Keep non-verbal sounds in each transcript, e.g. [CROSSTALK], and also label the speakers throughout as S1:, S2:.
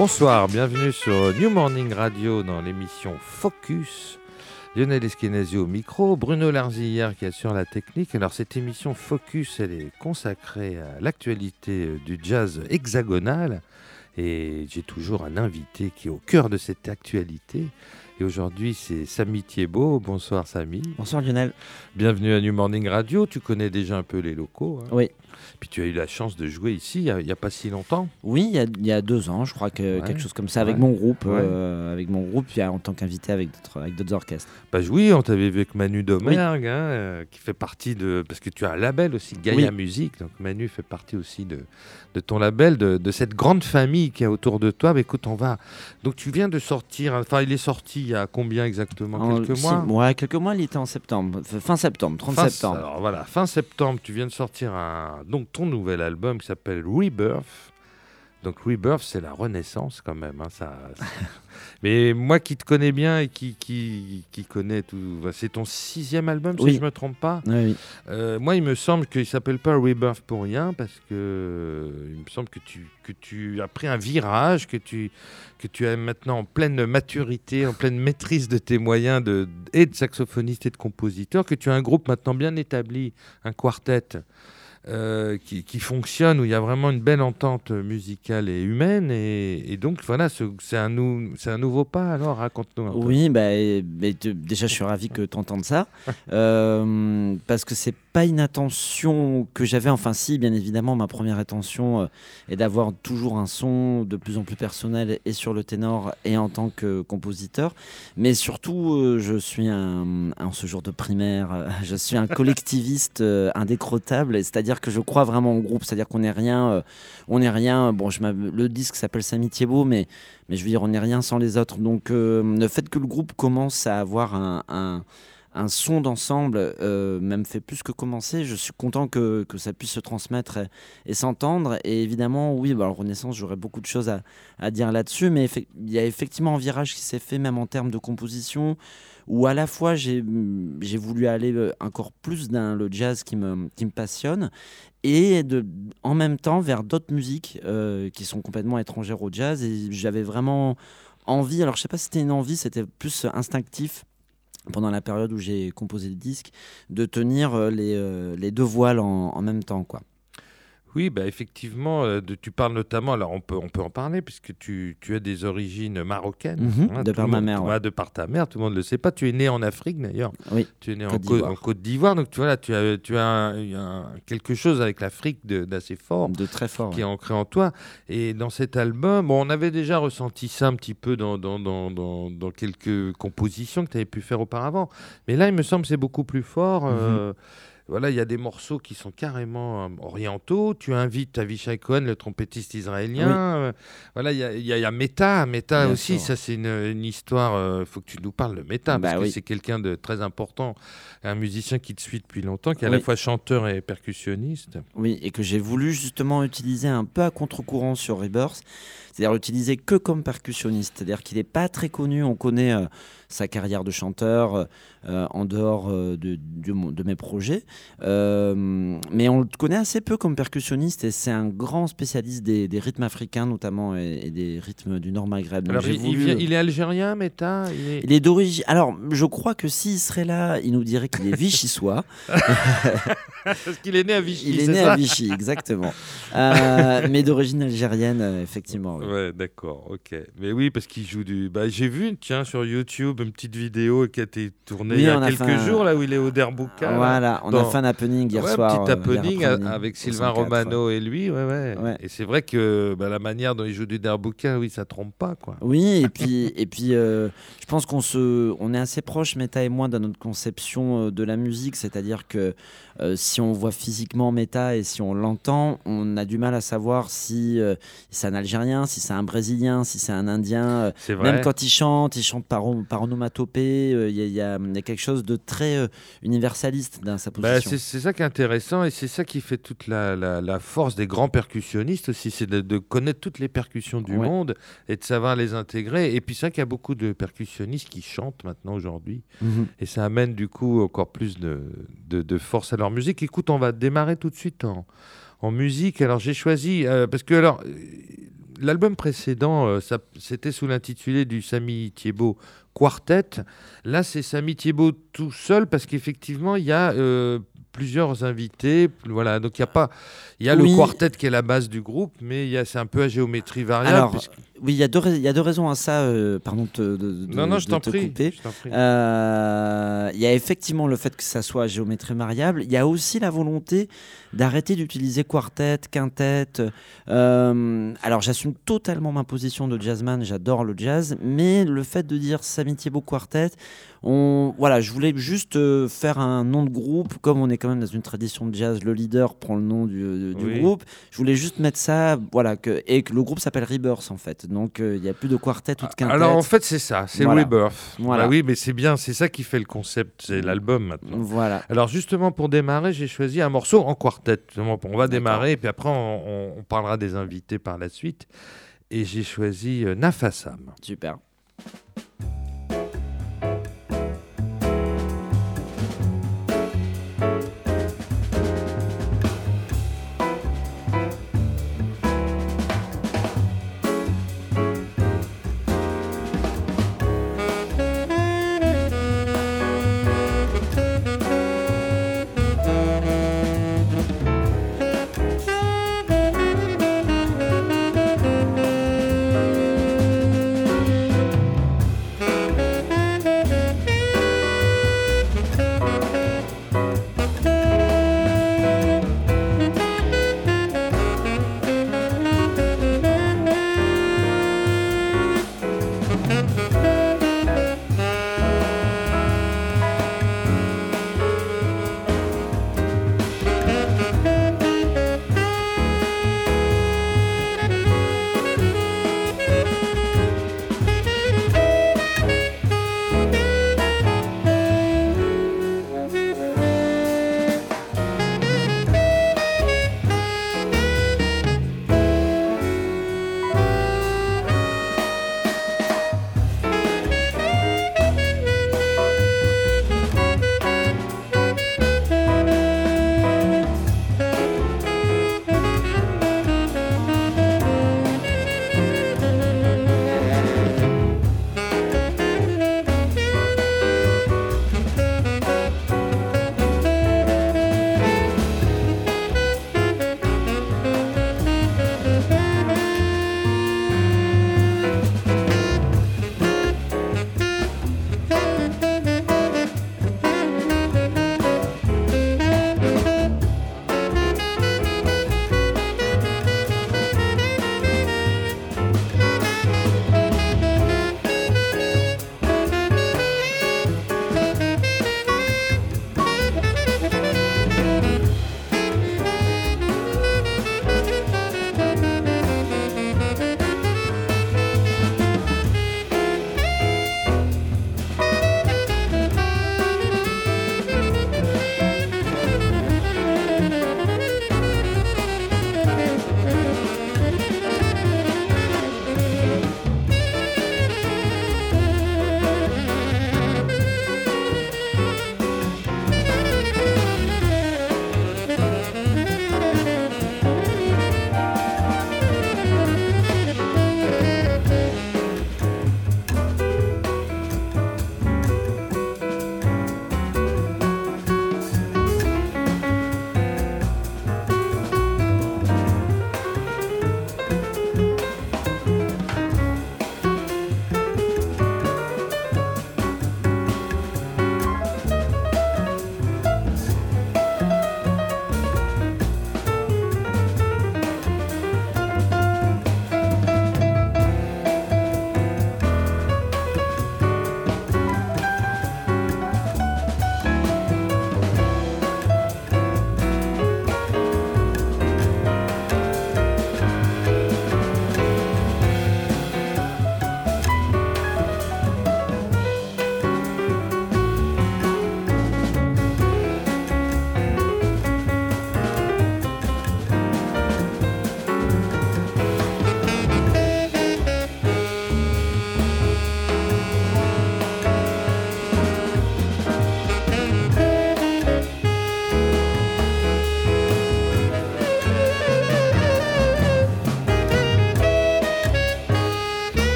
S1: Bonsoir, bienvenue sur New Morning Radio dans l'émission Focus. Lionel Eskenazi au micro, Bruno Larzillière qui assure la technique. Alors cette émission Focus, elle est consacrée à l'actualité du jazz hexagonal. Et j'ai toujours un invité qui est au cœur de cette actualité. Et aujourd'hui, c'est Samy Thiebaud. Bonsoir Samy.
S2: Bonsoir Lionel.
S1: Bienvenue à New Morning Radio. Tu connais déjà un peu les locaux.
S2: Hein oui.
S1: Puis tu as eu la chance de jouer ici il n'y a, pas si longtemps.
S2: Oui, il y, a, deux ans, je crois que quelque chose comme ça, avec mon groupe, euh, avec mon groupe, puis en tant qu'invité avec d'autres avec d'autres orchestres.
S1: Bah oui, on t'avait vu avec Manu Domergue, hein, euh, qui fait partie de parce que tu as un label aussi Gaia Musique, donc Manu fait partie aussi de, de ton label, de, de, cette grande famille qui est autour de toi. Mais écoute, on va. Donc tu viens de sortir, enfin il est sorti il y a combien exactement? Quelques mois?
S2: Ouais, quelques mois. Il était en septembre, fin septembre, 30 septembre.
S1: Alors voilà, fin septembre, tu viens de sortir un donc ton nouvel album qui s'appelle Rebirth. Donc Rebirth, c'est la renaissance quand même. Hein, ça, [LAUGHS] Mais moi qui te connais bien et qui, qui, qui connais tout, c'est ton sixième album si je ne me trompe pas.
S2: Oui.
S1: Euh, moi, il me semble qu'il ne s'appelle pas Rebirth pour rien parce que il me semble que tu, que tu as pris un virage, que tu, que tu es maintenant en pleine maturité, en pleine maîtrise de tes moyens de, et de saxophoniste et de compositeur, que tu as un groupe maintenant bien établi, un quartet. Euh, qui, fonctionne, où il y a vraiment une belle entente musicale et humaine. Et, donc, voilà, c'est un, un, nouveau pas, alors raconte-nous un
S2: oui, peu. Oui, bah, déjà, je suis ravi que tu entendes ça. [LAUGHS] euh, parce que c'est pas une attention que j'avais, enfin, si, bien évidemment, ma première intention euh, est d'avoir toujours un son de plus en plus personnel et sur le ténor et en tant que compositeur. Mais surtout, euh, je suis un, en ce jour de primaire, je suis un collectiviste indécrottable, c'est-à-dire que je crois vraiment au groupe, c'est-à-dire qu'on n'est rien, euh, on n'est rien. Bon, le disque s'appelle Samy Thiebaud, mais je veux dire, on n'est rien sans les autres. Donc euh, le fait que le groupe commence à avoir un, son d'ensemble, euh, même fait plus que commencer, je suis content que, que ça puisse se transmettre et, s'entendre. Et évidemment, oui, bah, Renaissance, j'aurais beaucoup de choses à, à dire là-dessus, mais il y a effectivement un virage qui s'est fait, même en termes de composition où à la fois j'ai voulu aller euh, encore plus dans le jazz qui me, qui me passionne et de, en même temps vers d'autres musiques euh, qui sont complètement étrangères au jazz. Et j'avais vraiment envie, alors je sais pas si c'était une envie, c'était plus instinctif pendant la période où j'ai composé le disque, de tenir euh, les, les deux voiles en même temps. quoi.
S1: Oui, bah effectivement, euh, de, tu parles notamment, alors on peut, on peut en parler, puisque tu, tu as des origines marocaines.
S2: Mhm, hein, de par ma mère.
S1: De par ta mère, tout le monde ne le sait pas. Tu es né en Afrique d'ailleurs.
S2: Oui.
S1: Tu es né en, Côte d'Ivoire. Donc tu vois, là, tu as, tu as quelque chose avec l'Afrique d'assez fort.
S2: De très fort.
S1: Qui est ancré en toi. Et dans cet album, bon, on avait déjà ressenti ça un petit peu dans, dans, dans, dans, dans quelques compositions que tu avais pu faire auparavant. Mais là, il me semble que c'est beaucoup plus fort. Euh, mhm. Voilà, il y a des morceaux qui sont carrément euh, orientaux. Tu invites Avishai Cohen, le trompettiste israélien. Euh, voilà, il y a, y, y a Meta. Meta aussi, ça c'est une, histoire. Il euh, faut que tu nous parles de Meta, parce bah que c'est quelqu'un de très important, un musicien qui te suit depuis longtemps, qui est à la fois chanteur et percussionniste.
S2: Oui, et que j'ai voulu justement utiliser un peu à contre-courant sur Rebirth, c'est-à-dire utiliser que comme percussionniste. C'est-à-dire qu'il n'est pas très connu, on connaît sa carrière de chanteur euh, en dehors euh, de, de, mes projets. mais on le connaît assez peu comme percussionniste et c'est un grand spécialiste des, rythmes africains notamment et, des rythmes du Nord Maghreb.
S1: Alors, il, est algérien, Meta
S2: il est, il est d'origine. Alors, je crois que s'il serait là, il nous dirait qu'il est vichysois. [LAUGHS]
S1: Parce qu'il est né à Vichy.
S2: Il est, né à Vichy, exactement. Euh, mais d'origine algérienne, euh, effectivement.
S1: Ouais, d'accord, ok. Mais oui, parce qu'il joue du. Bah, j'ai vu, tiens, sur YouTube, une petite vidéo qui a été tournée il y a quelques jours, là où il est au Derbuka.
S2: Voilà, on a fait un happening hier soir.
S1: Un petit euh, happening, avec Sylvain Romano et lui, ouais, ouais. Et c'est vrai que bah, la manière dont il joue du Derbuka, oui, ça trompe pas, quoi.
S2: Oui, et puis, et puis je pense qu'on se, on est assez proches, Meta et moi, dans notre conception de la musique, c'est-à-dire que si on voit physiquement Meta et si on l'entend, on a du mal à savoir si euh, c'est un Algérien, si c'est un Brésilien, si c'est un Indien. Euh, même quand il chante, il chante par, par onomatopée. Euh, il y, a quelque chose de très universaliste dans sa bah,
S1: position. c'est ça qui est intéressant et c'est ça qui fait toute la, force des grands percussionnistes aussi, c'est de, connaître toutes les percussions du monde et de savoir les intégrer. Et puis c'est vrai qu'il y a beaucoup de percussionnistes qui chantent maintenant aujourd'hui mhm. et ça amène du coup encore plus de, de force à leur musique. Écoute, on va démarrer tout de suite en, en musique. Alors j'ai choisi, euh, parce que alors, l'album précédent, euh, c'était sous l'intitulé du Samy Thiebaud Quartet. Là, c'est Samy Thiebaud tout seul, parce qu'effectivement, il y a euh, plusieurs invités. Voilà, donc il y a pas, il y a le quartet qui est la base du groupe, mais c'est un peu à géométrie variable.
S2: Oui, il y, a deux, il y a deux raisons à ça. Euh, pardon de, de,
S1: non, non, je t'en prie.
S2: Euh, il y a effectivement le fait que ça soit à géométrie variable. Il y a aussi la volonté d'arrêter d'utiliser quartet, quintet. Euh, alors, j'assume totalement ma position de jazzman. J'adore le jazz, mais le fait de dire Samy Thiebaud quartet, on, voilà, je voulais juste faire un nom de groupe, comme on est quand même dans une tradition de jazz, le leader prend le nom du, groupe. Je voulais juste mettre ça, voilà, que, et que le groupe s'appelle Rebirth en fait. Donc euh, il n'y a plus de quartet ou de quintet.
S1: Alors en fait c'est ça, c'est Rebirth. Voilà. Bah oui, mais c'est bien, c'est ça qui fait le concept, c'est l'album maintenant.
S2: Voilà.
S1: Alors justement pour démarrer, j'ai choisi un morceau en quartet. On va démarrer et puis après on, on, parlera des invités par la suite. Et j'ai choisi euh, Nafassam.
S2: Super.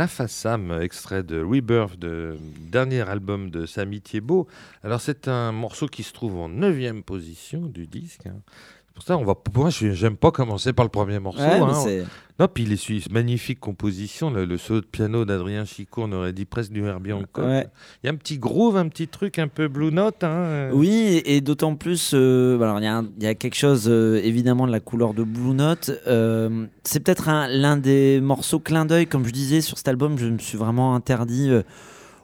S1: Nafasam, extrait de Rebirth, de dernier album de Samy Thiebaud. Alors c'est un morceau qui se trouve en 9 position du disque. Hein. Pour ça, on va. Moi, j'aime pas commencer par le premier morceau. hein. Non, puis il est magnifique composition, le, solo de piano d'Adrien Chicot, on aurait dit presque du Herbie Hancock. Il y a un petit groove, un petit truc un peu Blue Note. Hein.
S2: Oui, et d'autant plus, euh, il y, a quelque chose euh, évidemment de la couleur de Blue Note. Euh, c'est peut-être l'un des morceaux clin d'œil, comme je disais sur cet album, je me suis vraiment interdit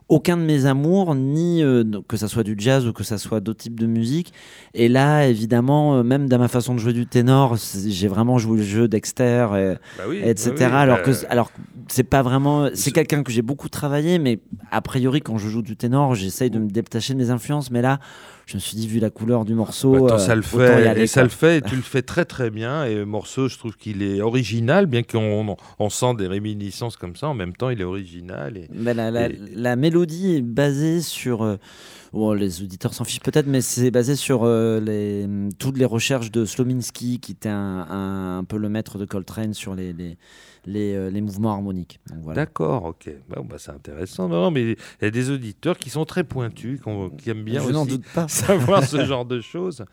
S2: aucun de mes amours, ni euh, que ça soit du jazz ou que ça soit d'autres types de musique. Et là, évidemment, euh, même dans ma façon de jouer du ténor, j'ai vraiment joué le jeu Dexter, et, bah etc. Bah alors que, bah alors c'est pas vraiment, c'est quelqu'un que j'ai beaucoup travaillé, mais a priori, quand je joue du ténor, j'essaye de me détacher de mes influences. Mais là, je me suis dit, vu la couleur du morceau.
S1: ça le fait, et ça le fait, et tu le fais très très bien. Et le morceau, je trouve qu'il est original, bien qu'on on sent des réminiscences comme ça. En même temps, il est original. Et,
S2: la, mélodie est basée sur. Euh, les auditeurs s'en fichent peut-être, mais c'est basé sur euh, les, toutes les recherches de Slominski, qui était un, un, peu le maître de Coltrane sur les, les euh, les, mouvements harmoniques.
S1: D'accord, ok. Bon, bah, c'est intéressant. Non, mais il y a des auditeurs qui sont très pointus, qui aiment bien aussi doute pas. [LAUGHS] savoir ce genre de choses.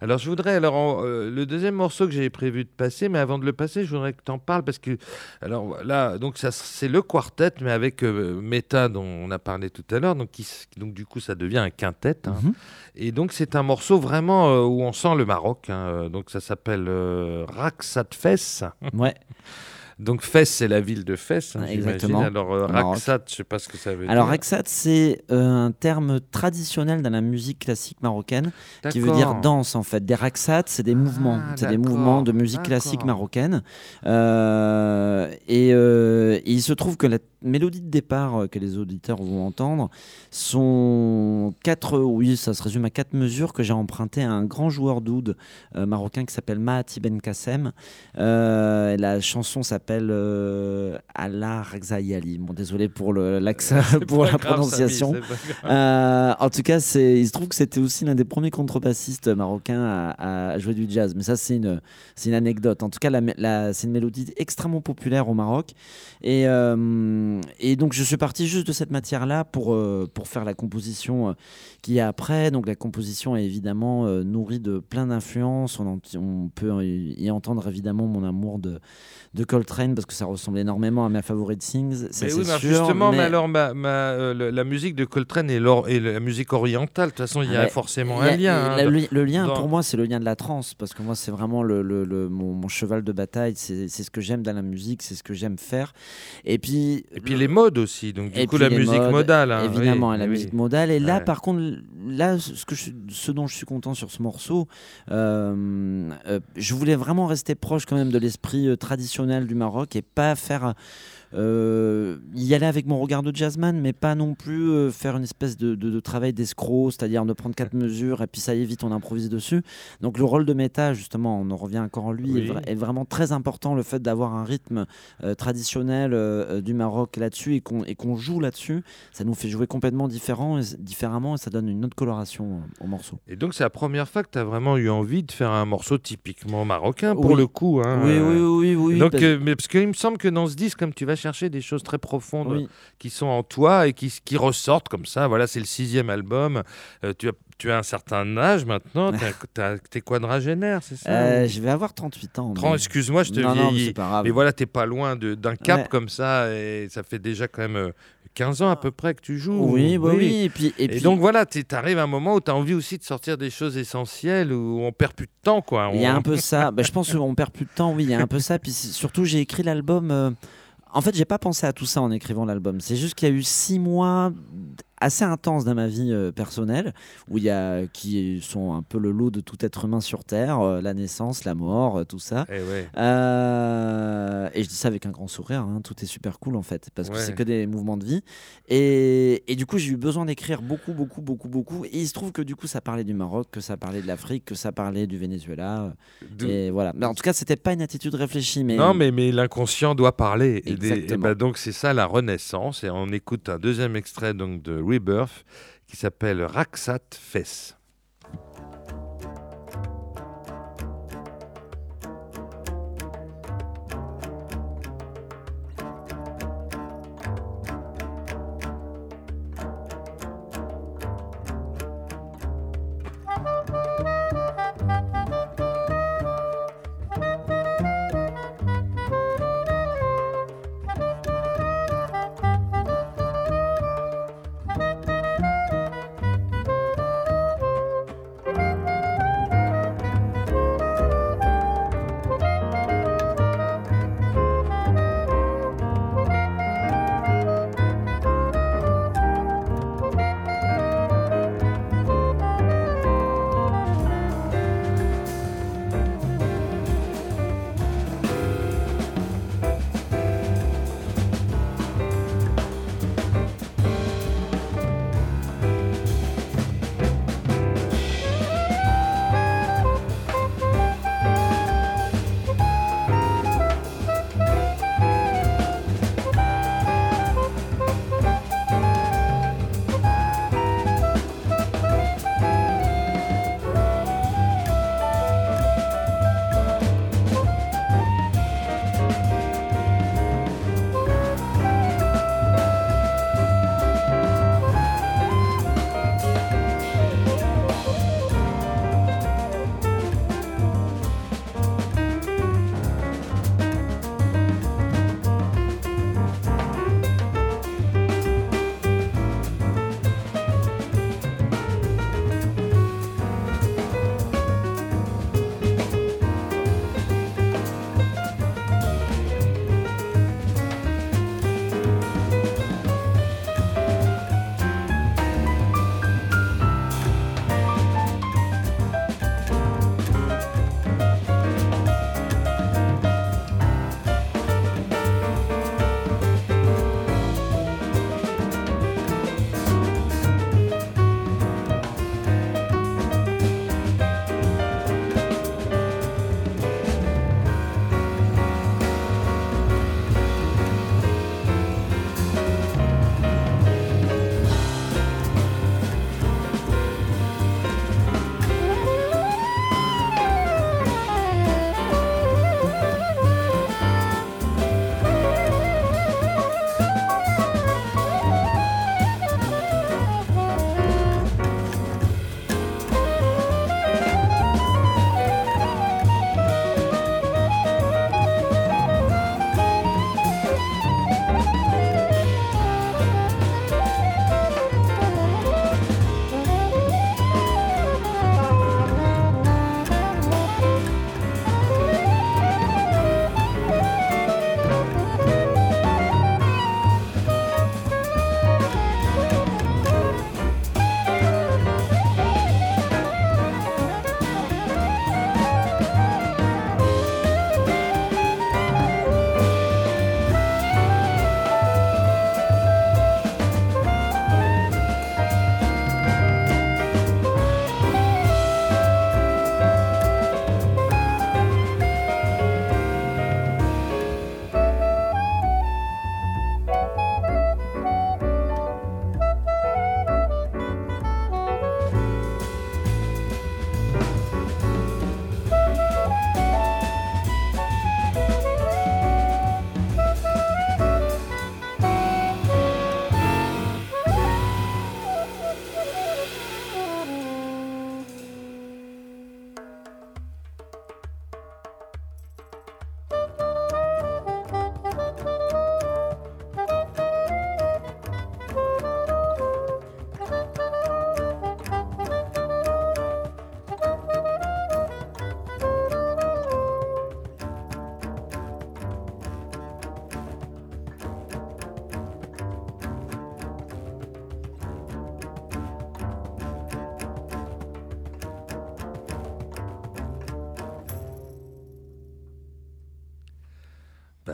S1: Alors, je voudrais. Alors, euh, le deuxième morceau que j'avais prévu de passer, mais avant de le passer, je voudrais que tu en parles parce que. Alors là, donc, ça, c'est le quartet, mais avec euh, Meta, dont on a parlé tout à l'heure. Donc, donc, du coup, ça devient un quintet. Hein. Mhm. Et donc, c'est un morceau vraiment où on sent le Maroc. Hein. Donc, ça s'appelle Raksat Fess.
S2: Ouais. [LAUGHS]
S1: Donc Fès, c'est la ville de Fès, hein, exactement. Alors euh, Raksat, je sais pas ce que ça veut
S2: dire. Alors Raksat, c'est euh, un terme traditionnel dans la musique classique marocaine qui veut dire danse en fait. Des Raksat, c'est des mouvements, ah, c'est des mouvements de musique classique marocaine. Euh, et, et, il se trouve que la mélodie de départ que les auditeurs vont entendre sont quatre, oui, ça se résume à quatre mesures que j'ai empruntées à un grand joueur d'oud marocain qui s'appelle Mahati Ben Kassem. la chanson s'appelle s'appelle euh, Allah Bon, désolé pour l'accent, [LAUGHS] pour la prononciation. Euh, en tout cas, il se trouve que c'était aussi l'un des premiers contrebassistes marocains à, jouer du jazz. Mais ça, c'est une, une anecdote. En tout cas, la, c'est une mélodie extrêmement populaire au Maroc. Et, euh, et donc, je suis parti juste de cette matière-là pour, euh, pour faire la composition qui est après. Donc, la composition est évidemment nourrie de plein d'influences. On, on peut y entendre évidemment mon amour de de Coltrane parce que ça ressemble énormément à ma favorite Things.
S1: Mais oui, justement, mais... alors ma, ma, euh, la musique de Coltrane et, et, la musique orientale, de toute façon, il y a forcément un lien.
S2: Hein, le, lien, pour moi, c'est le lien de la trance parce que moi, c'est vraiment le, mon, cheval de bataille. C'est ce que j'aime dans la musique, c'est ce que j'aime faire. Et puis,
S1: et puis les modes aussi. Donc du coup, la musique modale. Hein,
S2: évidemment, la musique modale. Et là, par contre, là, ce que je, ce dont je suis content sur ce morceau, euh, euh, je voulais vraiment rester proche quand même de l'esprit traditionnel du Maroc et pas faire euh, y aller avec mon regard de jazzman, mais pas non plus euh, faire une espèce de, travail d'escroc, c'est-à-dire de prendre quatre mesures et puis ça y est, vite on improvise dessus. Donc le rôle de méta, justement, on en revient encore en lui, est, vraiment très important. Le fait d'avoir un rythme euh, traditionnel du Maroc là-dessus et qu'on joue là-dessus, ça nous fait jouer complètement différent, différemment et ça donne une autre coloration au morceau.
S1: Et donc c'est la première fois que tu as vraiment eu envie de faire un morceau typiquement marocain pour le coup. Hein,
S2: oui, oui, oui, oui.
S1: Donc, parce... mais parce qu'il me semble que dans ce disque, comme tu vas chercher des choses très profondes qui sont en toi et qui, qui ressortent comme ça. Voilà, c'est le sixième album. Euh, tu as tu as un certain âge maintenant, [LAUGHS] tu es quadragénaire, c'est ça
S2: euh, Je vais avoir 38 ans.
S1: Excuse-moi, je te vieillis. Mais, voilà, tu pas loin d'un cap comme ça, et ça fait déjà quand même 15 euh, ans à peu près que tu joues.
S2: Oui, oui, oui. Et, puis,
S1: et, puis... donc voilà, tu arrives à un moment où tu as envie aussi de sortir des choses essentielles, où on perd plus de temps. quoi.
S2: Il y a un peu ça. bah, je pense [LAUGHS] qu'on perd plus de temps, oui, il y a un peu ça. Puis surtout, j'ai écrit l'album. En fait, j'ai pas pensé à tout ça en écrivant l'album. C'est juste qu'il y a eu six mois assez intense dans ma vie euh, personnelle, où il y a qui sont un peu le lot de tout être humain sur Terre, euh, la naissance, la mort, euh, tout ça.
S1: Eh
S2: et, je dis ça avec un grand sourire, hein, tout est super cool en fait, parce que c'est que des mouvements de vie. Et, et du coup, j'ai eu besoin d'écrire beaucoup, beaucoup, beaucoup, beaucoup. Et il se trouve que du coup, ça parlait du Maroc, que ça parlait de l'Afrique, que ça parlait du Venezuela. Et voilà. Mais en tout cas, c'était pas une attitude réfléchie. Mais...
S1: Non, mais, mais l'inconscient doit parler. Et, ben donc, c'est ça la renaissance. Et on écoute un deuxième extrait donc de Rebirth qui s'appelle Raksat Fes.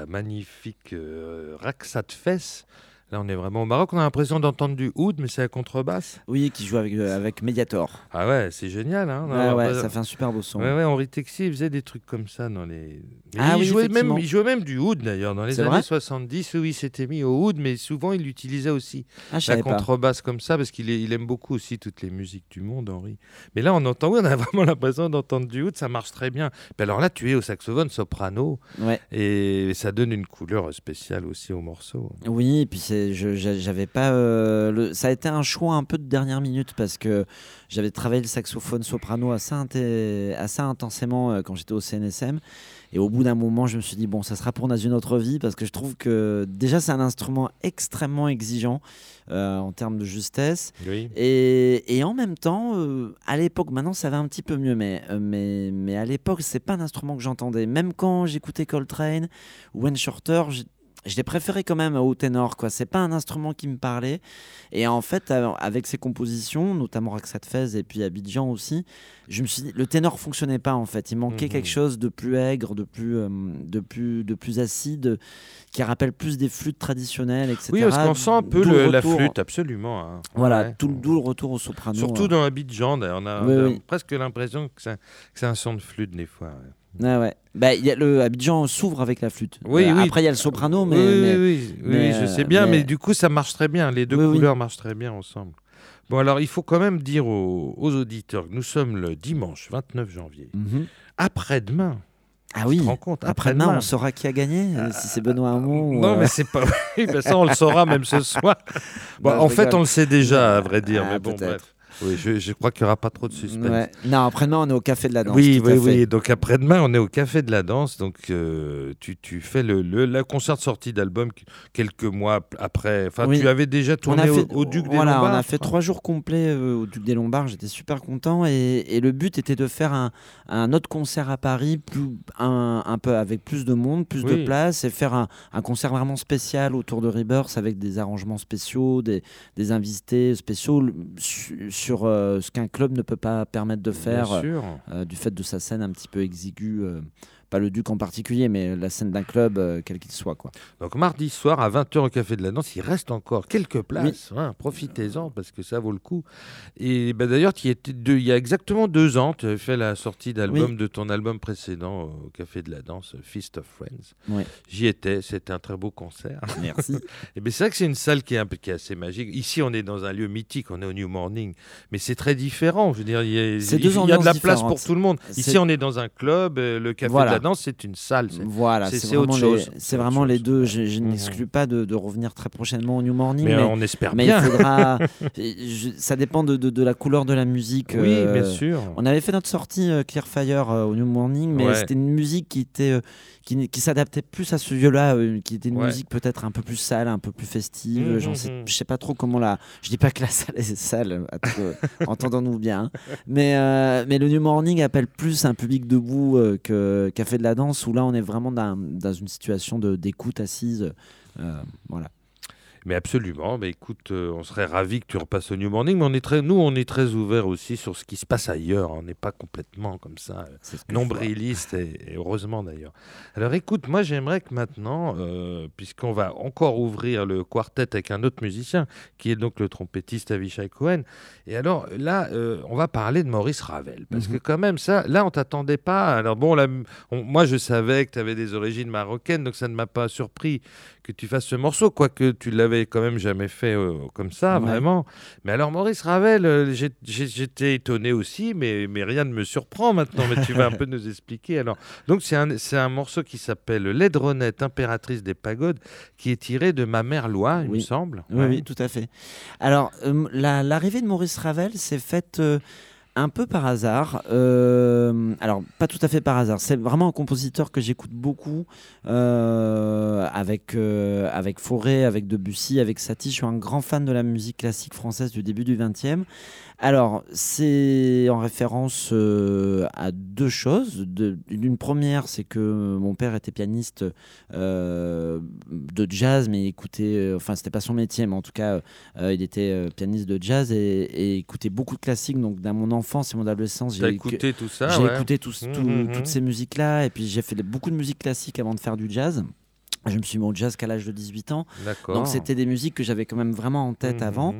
S1: Magnifique euh, Raksat Fes. Là, on est vraiment au Maroc. On a l'impression d'entendre du oud, mais c'est à contrebasse.
S2: Oui, qui joue avec, euh, avec Mediator.
S1: Ah ouais, c'est génial. Hein,
S2: ouais, ouais, ça fait un super beau son.
S1: Ouais, ouais, Henri Texier faisait des trucs comme ça dans les.
S2: ah,
S1: il,
S2: oui,
S1: jouait même, il jouait même du oud d'ailleurs. Dans les années
S2: vrai
S1: 70, oui, il s'était mis au oud, mais souvent il utilisait aussi
S2: Ah,
S1: la contrebasse comme ça, parce qu'il il aime beaucoup aussi toutes les musiques du monde, Henri. Mais là, on entend, oui, on a [LAUGHS] vraiment l'impression d'entendre du oud, ça marche très bien. Puis alors là, tu es au saxophone soprano,
S2: Ouais.
S1: et ça donne une couleur spéciale aussi au morceau.
S2: Oui, et puis c'est, j'avais pas. euh, le, ça a été un choix un peu de dernière minute parce que j'avais travaillé le saxophone soprano assez, inté- assez intensément euh, quand j'étais au CNSM. Et au bout d'un moment, je me suis dit, bon, ça sera pour dans une autre vie parce que je trouve que déjà, c'est un instrument extrêmement exigeant euh, en termes de justesse.
S1: Oui.
S2: Et, et en même temps, euh, à l'époque, maintenant ça va un petit peu mieux, mais, euh, mais, mais à l'époque, c'est pas un instrument que j'entendais. Même quand j'écoutais Coltrane ou Wayne Shorter, je l'ai préféré quand même au ténor. quoi. C'est pas un instrument qui me parlait. Et en fait, euh, avec ses compositions, notamment Raksat Fez et puis Abidjan aussi, je me suis dit, le ténor fonctionnait pas en fait. Il manquait
S1: Mhm.
S2: quelque chose de plus aigre, de plus, euh, de plus, de plus acide, qui rappelle plus des flûtes traditionnelles, etc.
S1: Oui, parce qu'on sent un peu le- la flûte, absolument. hein.
S2: Voilà,
S1: Ouais.
S2: tout, d'où le retour au soprano.
S1: Surtout dans Abidjan, on a,
S2: Oui,
S1: on a
S2: oui.
S1: presque l'impression que c'est un, son de flûte des fois. ouais.
S2: Ouais, ouais. Bah, il y a le Abidjan s'ouvre avec la flûte.
S1: Oui,
S2: Euh,
S1: oui.
S2: Après, il y a le soprano, mais.
S1: oui,
S2: mais-
S1: oui,
S2: mais,
S1: je
S2: euh,
S1: sais bien, mais... du coup, ça marche très bien. Les deux couleurs marchent très bien ensemble. Bon, alors, il faut quand même dire aux, aux auditeurs que nous sommes le dimanche 29 janvier.
S2: Mhm.
S1: Après-demain.
S2: Ah oui. Après-demain, on saura qui a gagné, euh, si c'est Benoît Hamon.
S1: Non,
S2: euh,
S1: mais c'est pas. [LAUGHS] Ben ça, on le saura même ce [LAUGHS] soir. Bon,
S2: Non,
S1: en fait,
S2: rigole.
S1: on le sait déjà, à vrai dire.
S2: Ah,
S1: mais bon,
S2: peut-être.
S1: bref. Oui, je, je crois qu'il n'y aura pas trop de suspense.
S2: ouais. Non, après-demain, on est au Café de la Danse.
S1: Oui, oui, oui. Donc après-demain, on est au Café de la Danse. Donc euh, tu, tu fais le, le, la concert de sortie d'album qu- quelques mois après. Enfin,
S2: Oui.
S1: tu avais déjà tourné
S2: a fait,
S1: au, au Duc des
S2: voilà,
S1: Lombards.
S2: on a fait trois jours complets euh, au Duc des Lombards. J'étais super content et, et le but était de faire un, un autre concert à Paris, plus, un, un peu avec plus de monde, plus de place et faire un, un concert vraiment spécial autour de Rebirth avec des arrangements spéciaux, des, des invités spéciaux su- sur euh, ce qu'un club ne peut pas permettre de faire. Euh, du fait de sa scène un petit peu exiguë, euh, pas le Duc en particulier, mais la scène d'un club, euh, quel qu'il soit. Quoi.
S1: Donc mardi soir à 20h au Café de la Danse, il reste encore quelques places. hein, Profitez-en parce que ça vaut le coup. Et ben, d'ailleurs, il y a exactement deux ans, tu avais fait la sortie d'album
S2: Oui.
S1: de ton album précédent au Café de la Danse, Feast of Friends.
S2: Oui.
S1: J'y étais, c'était un très beau concert.
S2: Merci. [LAUGHS]
S1: Et ben, c'est vrai que c'est une salle qui est, un qui est assez magique. Ici, on est dans un lieu mythique, on est au New Morning, mais c'est très différent. Je veux dire, il y a, il- y a de la place pour tout le monde. Ici, on est dans un club, euh, le Café
S2: Voilà.
S1: de la Danse, c'est une salle.
S2: Voilà,
S1: c'est- autre chose.
S2: c'est vraiment les deux. Je, je
S1: Mhm.
S2: n'exclus pas de, de revenir très prochainement au New Morning,
S1: Mais,
S2: mais,
S1: on espère
S2: mais
S1: bien.
S2: il faudra. [LAUGHS] je- ça dépend de, de- de la couleur de la musique.
S1: Oui,
S2: euh,
S1: bien sûr.
S2: On avait fait notre sortie euh, Clear Fire euh, au New Morning, mais
S1: Ouais.
S2: c'était une musique qui était euh, qui, qui s'adaptait plus à ce lieu-là, euh, qui était une
S1: Ouais.
S2: musique peut-être un peu plus sale, un peu plus festive.
S1: Mhm,
S2: J'en sais,
S1: mhm.
S2: je sais pas trop comment la. Je dis pas que la salle est sale, euh, euh, entendons-nous bien. hein. Mais euh, mais le New Morning appelle plus un public debout euh, que Café de la Danse, où là on est vraiment dans, une situation d'écoute assise. euh, voilà.
S1: Mais absolument. Mais écoute, euh, on serait ravis que tu repasses au New Morning. Mais on est très, nous, on est très ouverts aussi sur ce qui se passe ailleurs. On n'est pas complètement comme ça, euh, nombriliste, et, et heureusement d'ailleurs. Alors écoute, moi j'aimerais que maintenant, euh, puisqu'on va encore ouvrir le quartet avec un autre musicien, qui est donc le trompettiste Avishai Cohen, et alors là, euh, on va parler de Maurice Ravel. Parce
S2: Mhm.
S1: que quand même, ça, là, on t'attendait pas. Alors bon, là, on- moi je savais que tu avais des origines marocaines, donc ça ne m'a pas surpris que tu fasses ce morceau, quoique tu l'avais quand même jamais fait euh, comme ça,
S2: Ouais.
S1: vraiment. Mais alors Maurice Ravel, euh, j'étais étonné aussi, mais, mais rien ne me surprend maintenant. Mais tu vas un [LAUGHS] peu nous expliquer. Alors, donc c'est un, un morceau qui s'appelle Laidronette, impératrice des pagodes, qui est tiré de Ma mère Loi, il me semble.
S2: Oui,
S1: Ouais.
S2: oui, tout à fait. Alors, euh, la- l'arrivée de Maurice Ravel s'est faite un peu par hasard. Euh, alors, pas tout à fait par hasard. C'est vraiment un compositeur que j'écoute beaucoup euh, avec, euh, avec Fauré, avec Debussy, avec Satie. Je suis un grand fan de la musique classique française du début du XXe. Alors, c'est en référence euh, à deux choses. De- D'une première, c'est que mon père était pianiste euh, de jazz, mais il écoutait, euh, enfin, c'était pas son métier, mais en tout cas, euh, il était pianiste de jazz et, et écoutait beaucoup de classiques. Donc, dans mon enfance et mon adolescence, j'ai
S1: écouté tout ça
S2: j'ai
S1: ouais.
S2: écouté tout-
S1: Mhm, mhm.
S2: toutes ces musiques-là, et puis j'ai fait beaucoup de musique classique avant de faire du jazz. Je me suis mis au jazz qu'à l'âge de 18 ans. Donc c'était des musiques que j'avais quand même vraiment en tête
S1: Mhm.
S2: avant.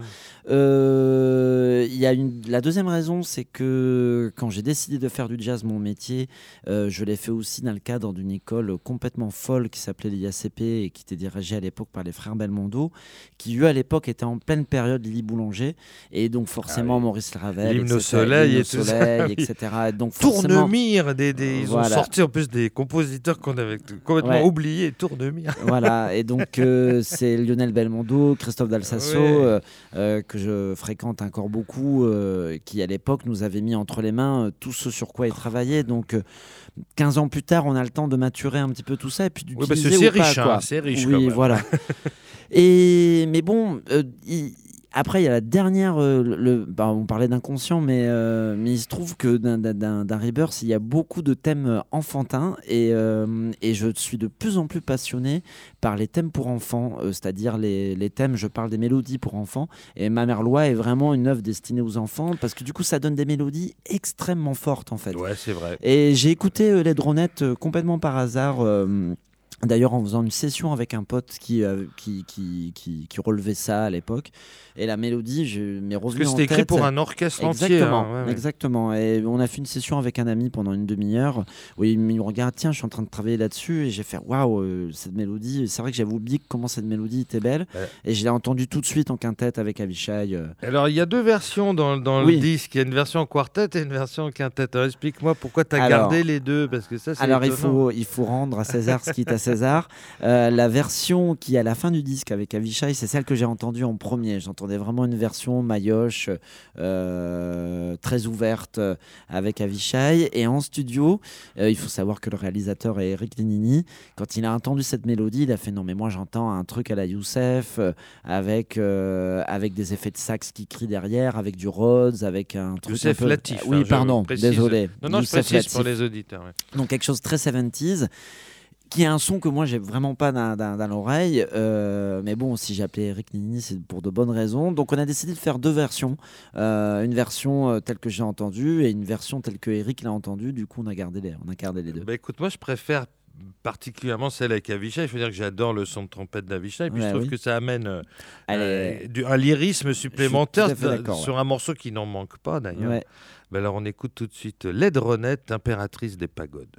S2: Euh, Il y a une... La deuxième raison, c'est que quand j'ai décidé de faire du jazz mon métier, euh, je l'ai fait aussi dans le cadre d'une école complètement folle qui s'appelait l'IACP et qui était dirigée à l'époque par les frères Belmondo, qui eux à l'époque étaient en pleine période Lily Boulanger et donc forcément
S1: Ah oui.
S2: Maurice Ravel,
S1: L'hymne au
S2: etc.,
S1: soleil et tout
S2: soleil, [LAUGHS] etc. Et Donc forcément,
S1: Tournemire, des, des- ils ont sorti en plus des compositeurs qu'on avait complètement
S2: Ouais.
S1: oubliés. Tournemire. [LAUGHS]
S2: voilà, et donc euh, c'est Lionel Belmondo, Christophe Dalsasso,
S1: Ouais.
S2: euh, euh, que je fréquente encore beaucoup, qui à l'époque nous avait mis entre les mains tout ce sur quoi il travaillait. Donc euh, 15 ans plus tard, on a le temps de maturer un petit peu tout ça et puis
S1: Oui, que
S2: d'utiliser
S1: c'est
S2: ou pas,
S1: riche, hein,
S2: quoi.
S1: c'est riche quand
S2: Oui, voilà. [LAUGHS] et mais bon, il- après, il y a la dernière. euh, le, bah, on parlait d'inconscient, mais, euh, mais il se trouve que d'un- Rebirth, il y a beaucoup de thèmes euh, enfantins et, euh, et je suis de plus en plus passionné par les thèmes pour enfants, c'est-à-dire les, les thèmes, je parle des mélodies pour enfants. Et Ma Mère Loi est vraiment une œuvre destinée aux enfants parce que du coup, ça donne des mélodies extrêmement fortes en fait.
S1: Ouais, c'est vrai.
S2: Et j'ai écouté les dronettes complètement par hasard. D'ailleurs, en faisant une session avec un pote qui, euh, qui, qui, qui, qui relevait ça à l'époque. Et la mélodie, je m'ai
S1: Parce
S2: revenu
S1: que
S2: en
S1: c'était écrit pour un orchestre entier.
S2: Exactement,
S1: hein, ouais,
S2: exactement. Et on a fait une session avec un ami pendant une demi-heure où il me regarde, tiens, je suis en train de travailler là-dessus et j'ai fait waouh, euh, cette mélodie. C'est vrai que j'avais oublié comment cette mélodie était belle
S1: Ouais.
S2: et je l'ai entendue tout de suite en quintette avec Avishai. euh.
S1: Alors, il y a deux versions dans, dans
S2: Oui.
S1: le disque. Il y a une version en quartet et une version en quintet. Alors, explique-moi pourquoi tu as
S2: Alors-
S1: gardé les deux. Parce que ça, c'est
S2: Alors il faut, il faut rendre à César ce qui est [LAUGHS] à César. Euh, la version qui est à la fin du disque avec Avishai, c'est celle que j'ai entendue en premier. J'entendais vraiment une version maillotche, euh, très ouverte euh, avec Avishai. Et en studio, euh, il faut savoir que le réalisateur est Eric Linini. Quand il a entendu cette mélodie, il a fait non mais moi j'entends un truc à la Youssef avec, avec des effets de sax qui crient derrière, avec du Rhodes, avec un truc
S1: Youssef
S2: un peu...
S1: Latif,
S2: Oui,
S1: hein, je
S2: pardon, désolé.
S1: Non, non, je
S2: Youssef
S1: précise pour les auditeurs. ouais.
S2: Donc quelque chose de très 70s, qui est un son que moi j'ai vraiment pas dans, l'oreille. euh, mais bon, si j'ai appelé Eric Nini, c'est pour de bonnes raisons. Donc on a décidé de faire deux versions. Euh, une version euh, telle que j'ai entendue et une version telle que Eric l'a entendue. Du coup, on a gardé les, on a gardé les deux.
S1: Bah, écoute, moi, je préfère particulièrement celle avec Avishai. Il faut dire que j'adore le son de trompette d'Avishai. Et puis,
S2: Ouais,
S1: je trouve
S2: oui.
S1: que ça amène du- un lyrisme supplémentaire sur un morceau qui n'en manque pas, d'ailleurs.
S2: ouais.
S1: Bah, alors, on écoute tout de suite Laidronette, impératrice des pagodes.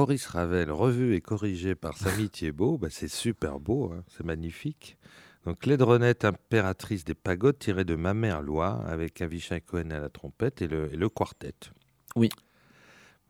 S1: Maurice Ravel, revu et corrigé par Samy Thiebaud. Bah, c'est super beau, hein, c'est magnifique. Donc, l'aidronnette impératrice des pagodes tirée de Ma mère Loi, avec Avishai Cohen à la trompette et le quartet.
S2: Oui.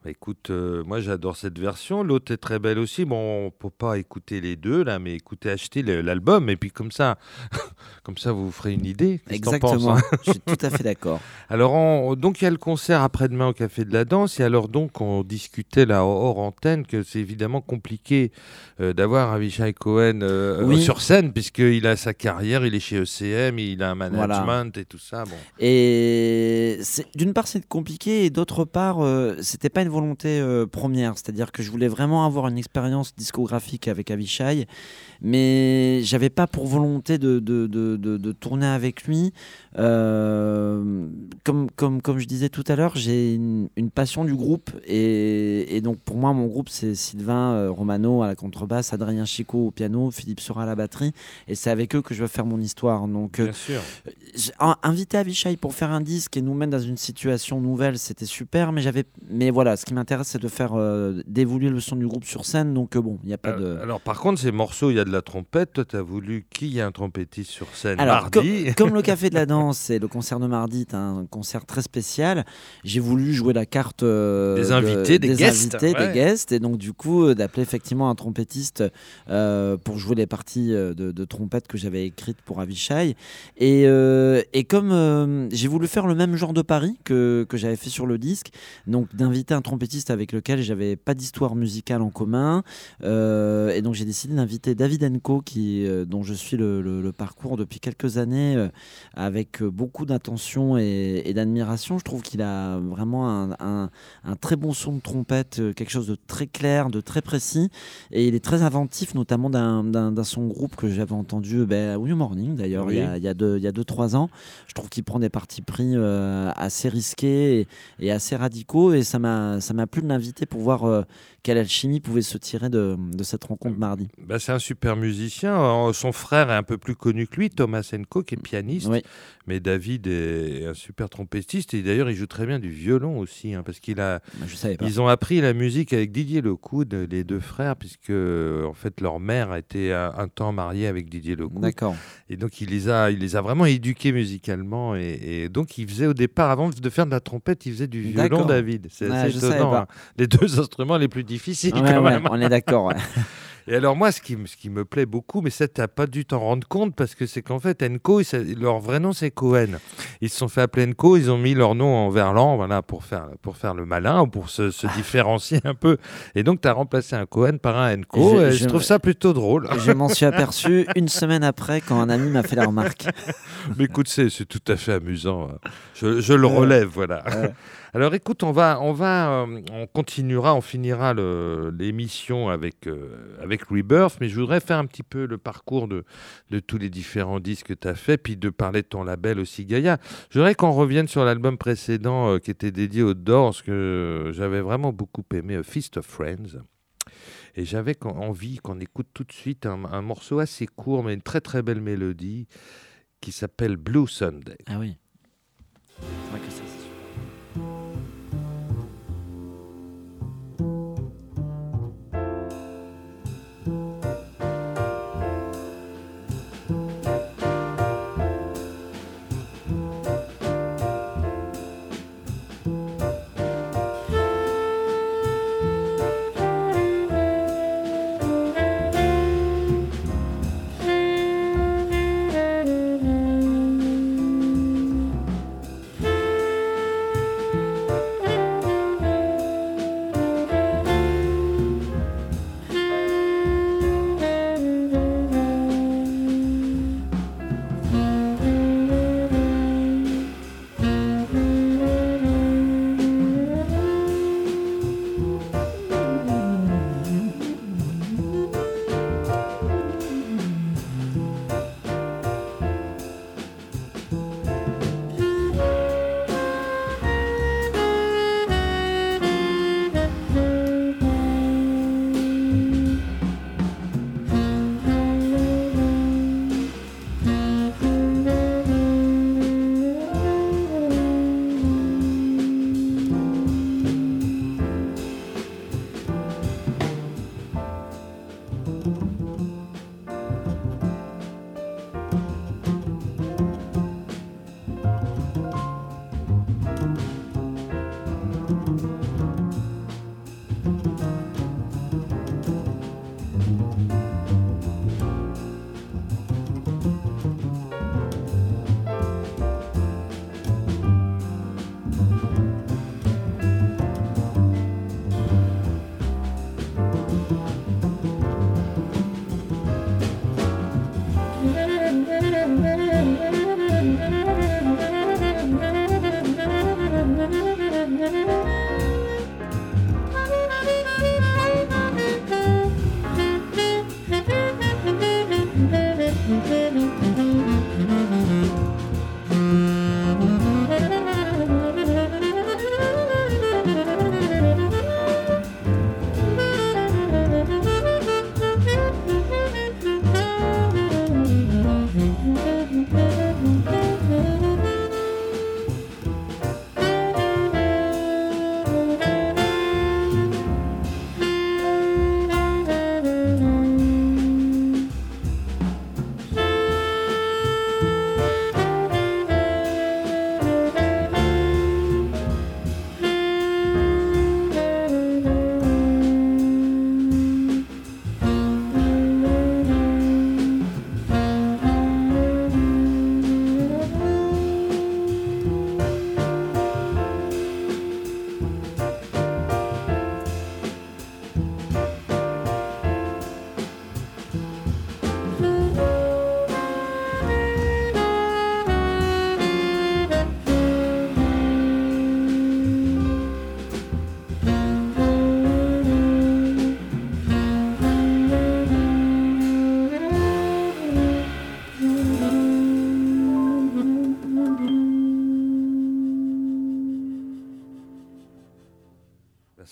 S1: Écoute, euh, moi j'adore cette version. L'autre est très belle aussi. Bon, on peut pas écouter les deux là, mais écoutez, achetez l'album et puis comme ça, [LAUGHS] comme ça vous vous ferez une idée.
S2: Exactement.
S1: hein
S2: Je suis tout à fait d'accord. [LAUGHS]
S1: alors, on- donc il y a le concert après-demain au Café de la Danse. Et alors donc on discutait là hors antenne que c'est évidemment compliqué euh, d'avoir Avishai Cohen euh,
S2: Oui.
S1: sur scène puisqu'il a sa carrière, il est chez ECM, il a un management et tout ça. Bon.
S2: Et d'une part, c'est compliqué, et d'autre part, euh, c'était pas une volonté euh, première. C'est-à-dire que je voulais vraiment avoir une expérience discographique avec Avishai, mais j'avais pas pour volonté de, de, de, de- tourner avec lui. Euh, comme, comme, comme je disais tout à l'heure, j'ai une, une passion du groupe, et, et donc pour moi, mon groupe, c'est Sylvain euh, Romano à la contrebasse, Adrien Chico au piano, Philippe Sora à la batterie, et c'est avec eux que je veux faire mon histoire. Donc,
S1: Bien sûr.
S2: inviter Avishai pour faire un disque et nous mettre dans une situation nouvelle, c'était super. Mais j'avais, mais voilà, ce qui m'intéresse, c'est de faire euh, d'évoluer le son du groupe sur scène. Donc euh, bon, il n'y a pas de.
S1: Euh, Alors par contre, ces morceaux, il y a de la trompette. Toi, tu as voulu qu'il y ait un trompettiste sur scène
S2: Alors,
S1: mardi. [LAUGHS]
S2: Comme le Café de la Danse et le concert de mardi est un concert très spécial, j'ai voulu jouer la carte euh,
S1: Des
S2: de-
S1: invités, des guests,
S2: invités,
S1: ouais.
S2: des guests, et donc du coup d'appeler effectivement un trompettiste pour jouer les parties de, de trompette que j'avais écrites pour Avishai. Et, et comme j'ai voulu faire le même genre de pari que, que j'avais fait sur le disque, donc d'inviter un trompettiste avec lequel j'avais pas d'histoire musicale en commun, euh, et donc j'ai décidé d'inviter David Enco, qui, euh, dont je suis le, le- le parcours depuis quelques années, euh, avec beaucoup d'attention et, et d'admiration. Je trouve qu'il a vraiment un, un- un très bon son de trompette, quelque chose de très clair, de très précis, et il est très inventif, notamment d'un- son groupe que j'avais entendu ben, à New Morning d'ailleurs
S1: Oui.
S2: il y a- il y a deux- il y a 2-3 ans. Je trouve qu'il prend des partis pris assez risqués et, et assez radicaux, et ça m'a ça m'a plu de l'inviter pour voir euh, quelle alchimie pouvait se tirer de, de cette rencontre mardi.
S1: Bah, c'est un super musicien. Euh, Son frère est un peu plus connu que lui, Thomas Enko, qui est pianiste.
S2: Oui.
S1: Mais David est un super trompettiste. Et d'ailleurs, il joue très bien du violon aussi. hein, parce qu'il a,
S2: Je savais pas.
S1: ils ont appris la musique avec Didier Lecoud, les deux frères, puisque en fait, leur mère a été un, un temps mariée avec Didier Lecoud.
S2: D'accord.
S1: Et donc, il les a, il les a vraiment éduqués musicalement. Et, et donc, il faisait au départ, avant de faire de la trompette, il faisait du violon. David. C'est
S2: Ouais,
S1: assez
S2: je
S1: étonnant. hein. Les deux [LAUGHS] instruments les plus difficiles,
S2: Ouais,
S1: quand
S2: ouais,
S1: même.
S2: on est d'accord. [LAUGHS]
S1: Et alors moi, ce qui, me- ce qui me plaît beaucoup, mais ça, t'as pas dû t'en rendre compte, parce que c'est qu'en fait, Enco, leur vrai nom, c'est Cohen. Ils se sont fait appeler Enco, ils ont mis leur nom en verlan, voilà, pour faire, pour faire le malin, ou pour se, se [LAUGHS] différencier un peu. Et donc, tu as remplacé un Cohen par un Enco,
S2: Je-
S1: et je,
S2: je-
S1: trouve ça plutôt drôle. [LAUGHS]
S2: Je m'en suis aperçu une semaine après quand un ami m'a fait la remarque.
S1: mais écoute, c'est tout à fait amusant. hein. Je, je le relève, voilà. Alors écoute, on va, on va, euh, on continuera, on finira l'émission avec euh, avec Rebirth, mais je voudrais faire un petit peu le parcours de de tous les différents disques que tu as fait, puis de parler de ton label aussi Gaïa. Je voudrais qu'on revienne sur l'album précédent euh, qui était dédié aux Doors, que j'avais vraiment beaucoup aimé, A Feast of Friends. Et j'avais envie qu'on écoute tout de suite un, un morceau assez court, mais une très très belle mélodie, qui s'appelle Blue Sunday.
S2: Ah oui.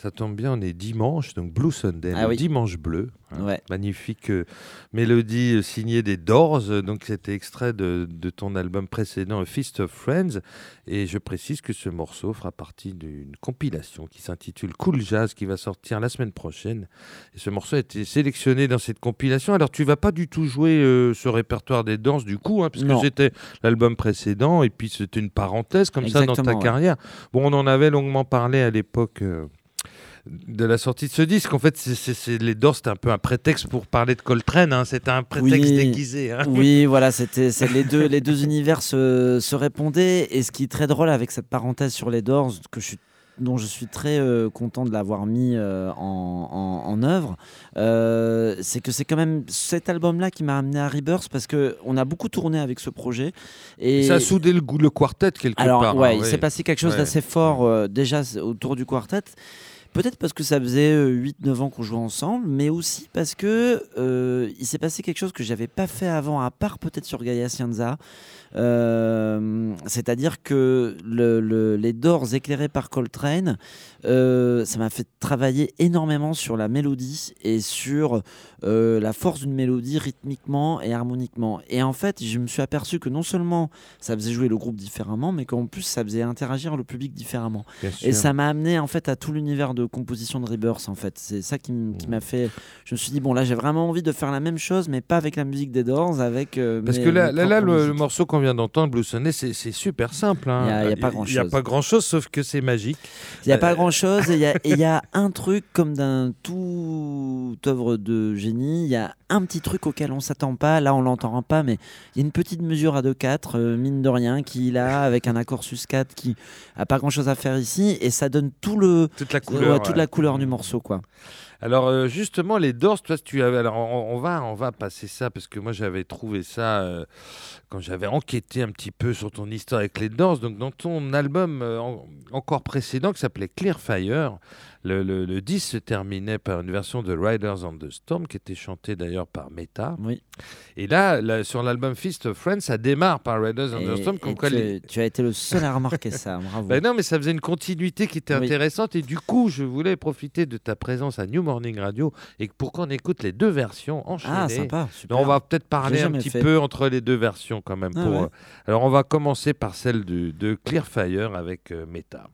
S2: Ça
S1: tombe bien, on est dimanche, donc Blue Sunday,
S2: Ah oui.
S1: dimanche bleu. hein.
S2: Ouais.
S1: Magnifique euh, mélodie euh, signée des Doors, euh, donc c'était extrait de, de ton album précédent, Feast of Friends. Et je précise que ce morceau fera partie d'une compilation qui s'intitule Cool Jazz, qui va sortir la semaine prochaine. Et ce morceau a été sélectionné dans cette compilation. Alors tu vas pas du tout jouer euh, ce répertoire des Doors du coup, hein, puisque c'était l'album précédent, et puis c'était une parenthèse comme ça dans ta
S2: ouais.
S1: carrière. Bon, on en avait longuement parlé à l'époque de la sortie de ce disque. En fait, c'est- les Doors, c'était un peu un prétexte pour parler de Coltrane. hein. C'était un prétexte
S2: Oui.
S1: déguisé. hein.
S2: Oui, voilà, c'était les deux les deux univers se, se répondaient et ce qui est très drôle avec cette parenthèse sur les Doors que je suis dont je suis très euh, content de l'avoir mis euh, en, en, en œuvre, euh, c'est que c'est quand même cet album-là qui m'a amené à Rebirth parce que on a beaucoup tourné avec ce projet et
S1: Ça a soudé le, goût- le quartet quelque
S2: alors
S1: part.
S2: ouais,
S1: hein,
S2: il
S1: ouais.
S2: s'est passé quelque chose
S1: Ouais.
S2: d'assez fort déjà autour du quartet. Peut-être parce que ça faisait 8-9 ans qu'on jouait ensemble, mais aussi parce que euh, il s'est passé quelque chose que j'avais pas fait avant, à part peut-être sur Gaia Cienza. Euh, C'est-à-dire que le- le- les Doors éclairés par Coltrane, euh, ça m'a fait travailler énormément sur la mélodie et sur euh, la force d'une mélodie rythmiquement et harmoniquement. Et en fait, je me suis aperçu que non seulement ça faisait jouer le groupe différemment, mais qu'en plus ça faisait interagir le public différemment.
S1: Bien
S2: Et
S1: sûr.
S2: ça m'a amené en fait à tout l'univers de composition de Rebirth en fait. C'est ça qui m- qui m'a fait. Je me suis dit bon là j'ai vraiment envie de faire la même chose, mais pas avec la musique des Doors, avec.
S1: Parce que là, là, le, le morceau qu'on vient d'entendre, Blue Sunday, c'est super simple. hein.
S2: Il y a- pas
S1: Il n'y a
S2: grand-chose.
S1: pas grand-chose, sauf que c'est magique.
S2: Il n'y a pas
S1: Euh,
S2: grand chose [LAUGHS] et il y a- un truc comme d'un tout œuvre de génie. Il y a un petit truc auquel on s'attend pas. Là, on l'entend pas, mais il y a une petite mesure à 2-4, euh, mine de rien, qui est là avec un accord sus 4 qui a pas grand chose à faire ici et ça donne tout le.
S1: Toute la
S2: ouais,
S1: couleur.
S2: toute
S1: ouais.
S2: la couleur du morceau, quoi.
S1: Alors euh, justement les Doors, toi tu avais alors on, va on va passer ça parce que moi j'avais trouvé ça euh, quand j'avais enquêté un petit peu sur ton histoire avec les Doors. Donc dans ton album euh, en- encore précédent qui s'appelait Clear Fire, le, le, le 10 se terminait par une version de Riders on the Storm qui était chantée d'ailleurs par Meta.
S2: Oui.
S1: Et là, là, sur l'album Feast of Friends, ça démarre par Riders on the Storm. Comme
S2: et
S1: quoi
S2: tu,
S1: les-
S2: tu as été le seul à remarquer ça. [LAUGHS] Bravo.
S1: Ben non, mais ça faisait une continuité qui était
S2: Oui.
S1: intéressante et du coup, je voulais profiter de ta présence à New Morning Radio et pour qu'on écoute les deux versions enchaînées.
S2: ah, sympa. Super.
S1: Donc, on va peut-être parler un petit
S2: fait.
S1: peu entre les deux versions quand même.
S2: Ah
S1: pour,
S2: ouais.
S1: euh, Alors, on va commencer par celle de, de Clearfire avec euh, Meta.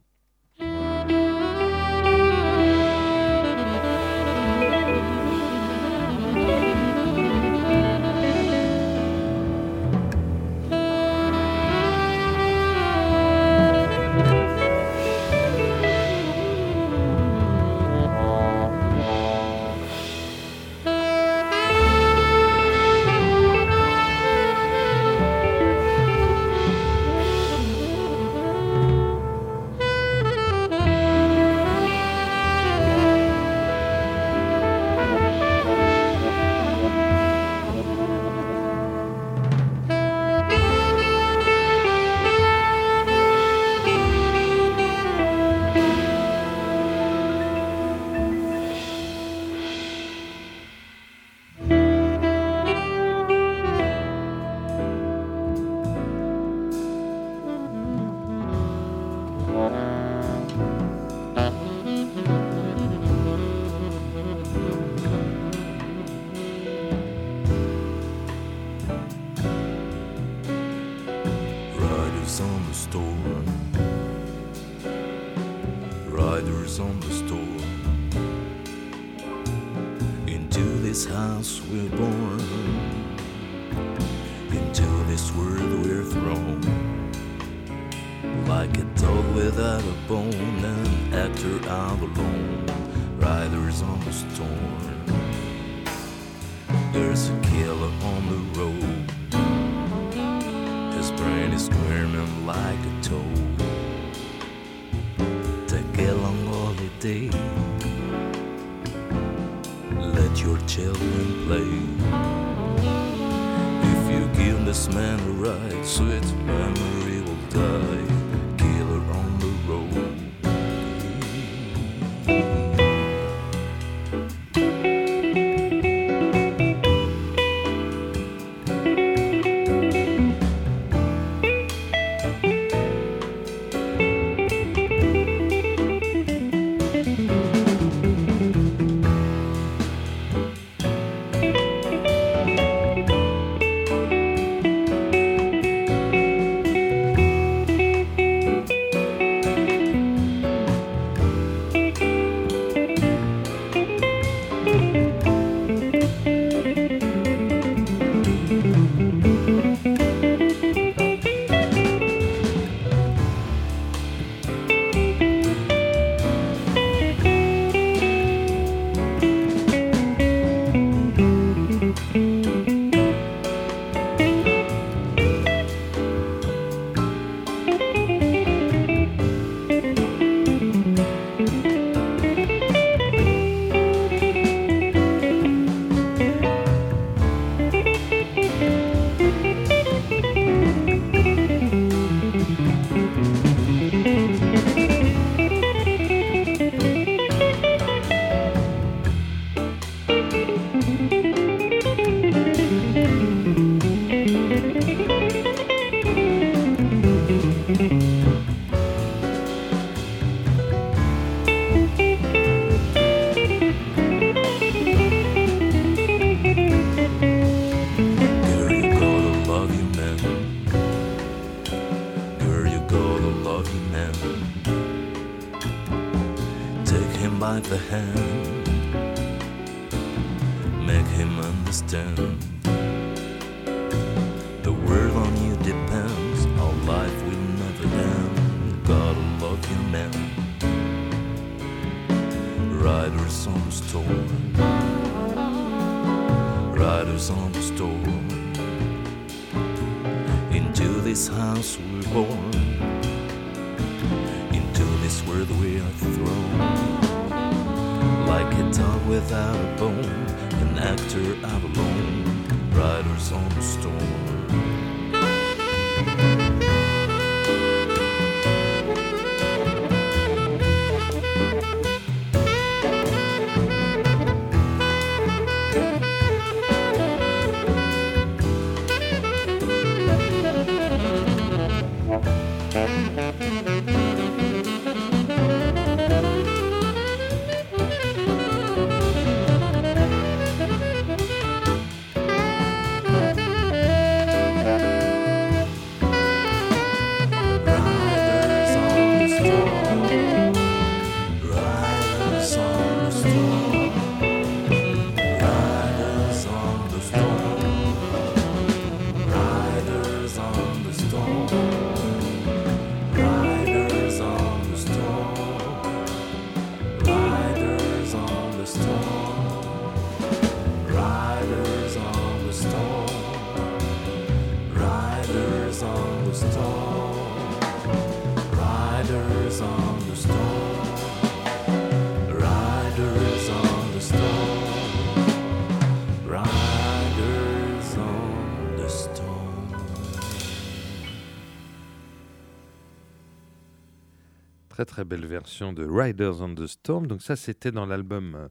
S1: Très belle version de Riders on the Storm. Donc ça c'était dans l'album euh,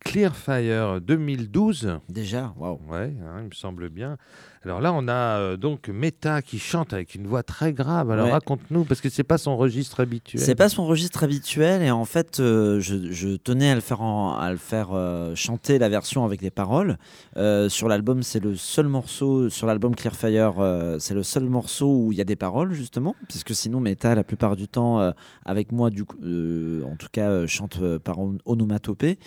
S1: Clear Fire 2012.
S2: Déjà, waouh.
S1: Ouais, hein, me semble bien. Alors là, on a euh, donc Meta qui chante avec une voix très grave. Alors
S2: Ouais.
S1: raconte-nous, parce que c'est pas son registre habituel.
S2: C'est pas son registre habituel et en fait, euh, je, je tenais à le faire, en- à le faire euh, chanter la version avec les paroles. Sur l'album, c'est le seul morceau, sur l'album Clearfire, c'est le seul morceau où il y a des paroles justement, puisque sinon Meta, la plupart du temps, avec moi, du coup, en tout cas, chante par on- onomatopée.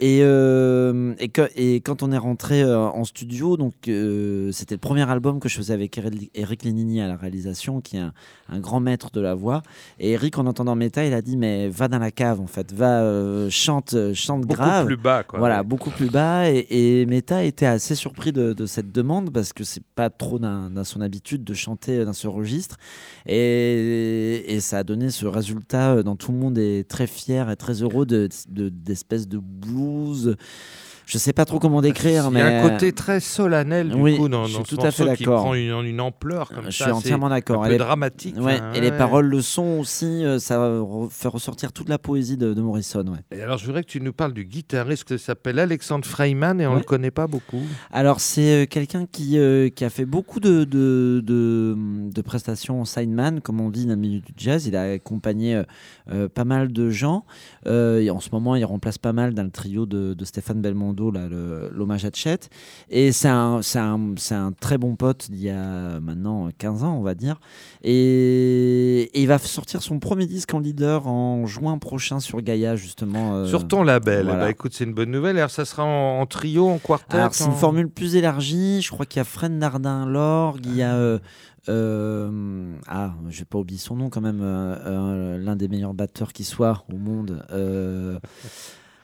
S2: Et, et, que- et quand on est rentré en studio, donc euh, c'était le premier album que je faisais avec Eric Lénini à la réalisation, qui est un, un grand maître de la voix. Et Eric, en entendant Meta, il a dit mais va dans la cave en fait, va euh, chante, euh, chante
S1: beaucoup
S2: grave.
S1: plus bas. Quoi,
S2: Voilà, beaucoup plus bas. Et, et Meta était assez surpris de, de cette demande parce que c'est pas trop dans, dans son habitude de chanter dans ce registre. Et, et ça a donné ce résultat dont tout le monde est très fier et très heureux de- de- d'espèces de, blues. Je sais pas trop comment décrire,
S1: Il y
S2: mais
S1: a un côté très solennel du
S2: Oui,
S1: coup dans,
S2: je suis
S1: dans
S2: tout
S1: ce
S2: à fait
S1: qui prend une, une ampleur comme
S2: je
S1: ça.
S2: suis entièrement d'accord. Elle est-
S1: dramatique.
S2: Ouais,
S1: hein,
S2: et les paroles, le son aussi, euh, ça re- fait ressortir toute la poésie de, de Morrison. Ouais.
S1: Et alors, je voudrais que tu nous parles du guitariste qui s'appelle Alexandre Freiman et on
S2: Ouais.
S1: le connaît pas beaucoup.
S2: Alors, c'est euh, quelqu'un qui, euh, qui a fait beaucoup de, de, de, de prestations en sideman, comme on dit dans le milieu du jazz. Il a accompagné euh, euh, pas mal de gens. Euh, et en ce moment, il remplace pas mal dans le trio de, de Stéphane Belmondo, là, l'hommage à Chet. Et c'est un, très bon pote d'il y a maintenant 15 ans, on va dire. Et, et il va sortir son premier disque en leader en juin prochain sur Gaïa, justement. euh,
S1: Sur ton label.
S2: voilà.
S1: Bah, écoute, c'est une bonne nouvelle. Alors, ça sera en, en trio, en quartet
S2: Alors, c'est une formule plus élargie. Je crois qu'il y a Fred Nardin l'orgue, il y a. euh, euh, ah, je vais pas oublier son nom quand même, euh, euh, l'un des meilleurs batteurs qui soit au monde.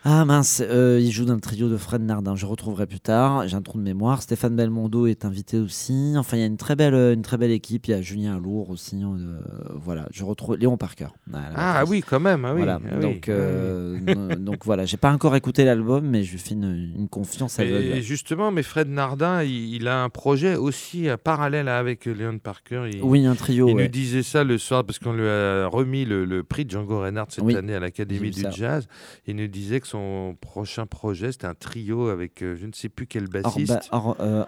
S2: Ah mince, euh, il joue dans le trio de Fred Nardin. Je retrouverai plus tard. J'ai un trou de mémoire. Stéphane Belmondo est invité aussi. Enfin, il y a une très belle, euh, une très belle équipe. Il y a Julien Alour aussi. euh, voilà, je retrouve Léon Parker. à
S1: Ah
S2: batterie.
S1: oui, quand même. Ah, oui.
S2: Voilà,
S1: ah
S2: donc,
S1: ah oui.
S2: euh, donc voilà, j'ai pas encore écouté l'album, mais je lui fais une, une confiance aveugle.
S1: Et justement, mais Fred Nardin, il, il a un projet aussi parallèle avec Leon Parker. Il,
S2: Oui, un trio.
S1: il
S2: ouais.
S1: nous disait ça le soir parce qu'on lui a remis le, le prix de Django Reinhardt cette
S2: Oui,
S1: année à l'Académie du
S2: ça.
S1: Jazz. Il nous disait que son prochain projet, c'était un trio avec euh, je ne sais plus quel bassiste.
S2: ba- hors, euh,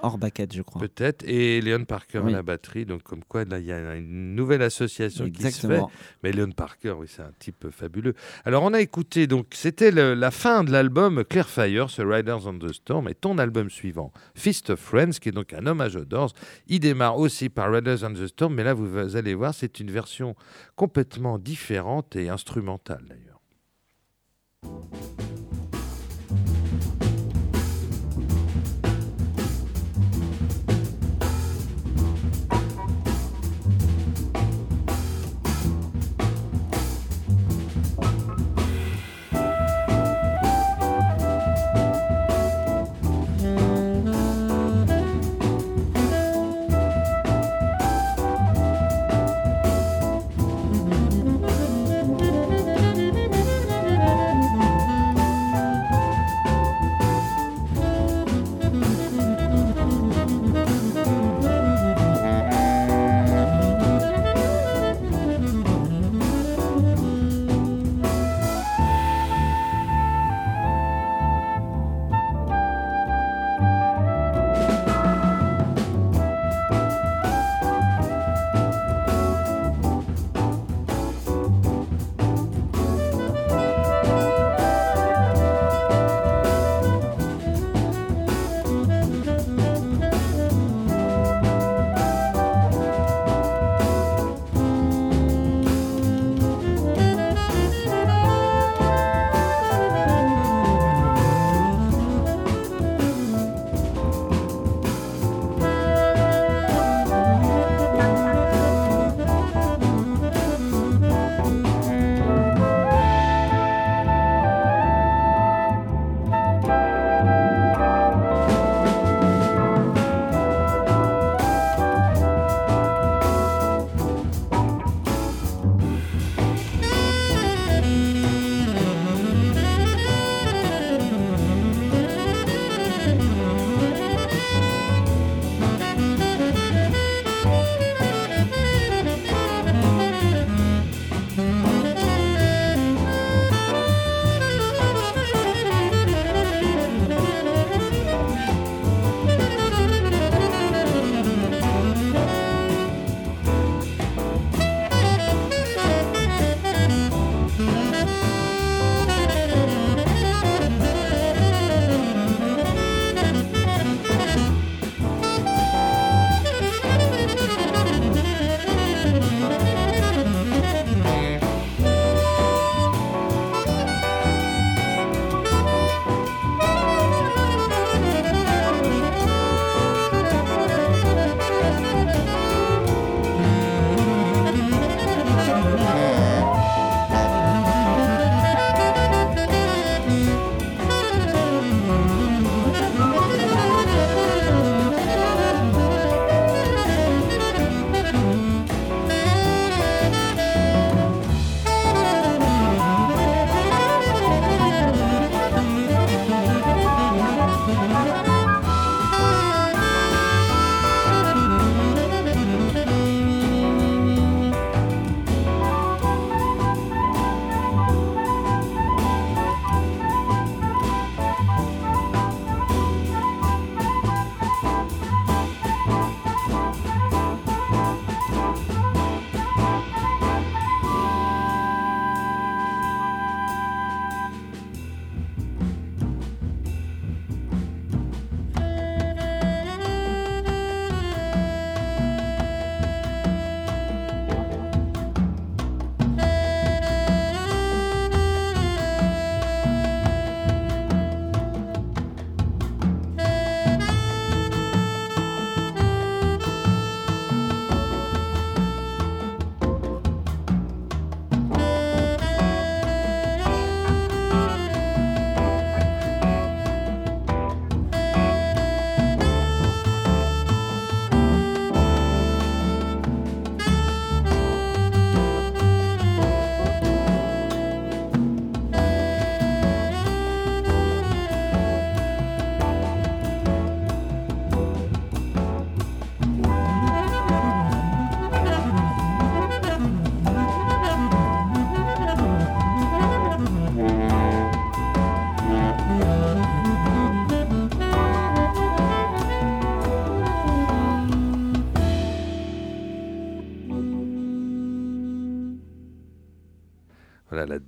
S2: je crois.
S1: Peut-être, et Leon Parker
S2: Oui.
S1: à la batterie. Donc, comme quoi, là, il y a une nouvelle association qui se fait. Mais Leon Parker, oui, c'est un type fabuleux. Alors, on a écouté, donc, c'était la fin de l'album Clear Fire, ce Riders on the Storm, et ton album suivant, Fist of Friends, qui est donc un hommage aux Doors. Il démarre aussi par Riders on the Storm, mais là, vous allez voir, c'est une version complètement différente et instrumentale, d'ailleurs.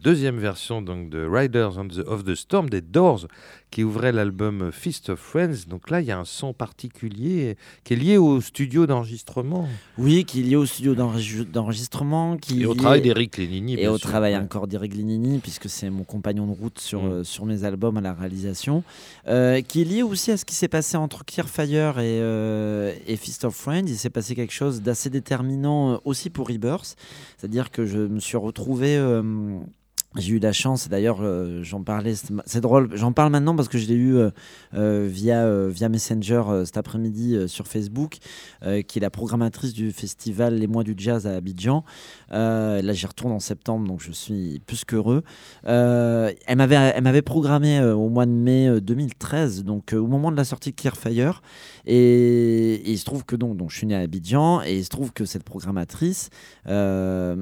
S1: Deuxième version donc de Riders on the, of the Storm des Doors qui ouvrait l'album Feast of Friends. Donc là, il y a un son particulier qui est lié au studio d'enregistrement.
S2: Oui, qui est lié au studio d'enregistre- d'enregistrement. qui
S1: Et au travail d'Eric Lénini.
S2: Et au
S1: sûr.
S2: travail
S1: Ouais.
S2: encore d'Eric Linini, puisque c'est mon compagnon de route sur,
S1: Mm.
S2: euh, sur mes albums à la réalisation, euh, qui est lié aussi à ce qui s'est passé entre Clearfire et, euh, et Feast of Friends. Il s'est passé quelque chose d'assez déterminant aussi pour Rebirth, c'est-à-dire que je me suis retrouvé. euh, j'ai eu la chance, et d'ailleurs euh, j'en parlais, c'est drôle, j'en parle maintenant parce que je l'ai eu euh, euh, via, via Messenger cet après-midi sur Facebook, qui est la programmatrice du festival Les Mois du Jazz à Abidjan. Là j'y retourne en septembre, donc je suis plus qu'heureux. Elle m'avait elle m'avait programmé au mois de mai euh, 2013, donc au moment de la sortie de Clearfire. Et, et il se trouve que donc, donc je suis né à Abidjan, et il se trouve que cette programmatrice m'a-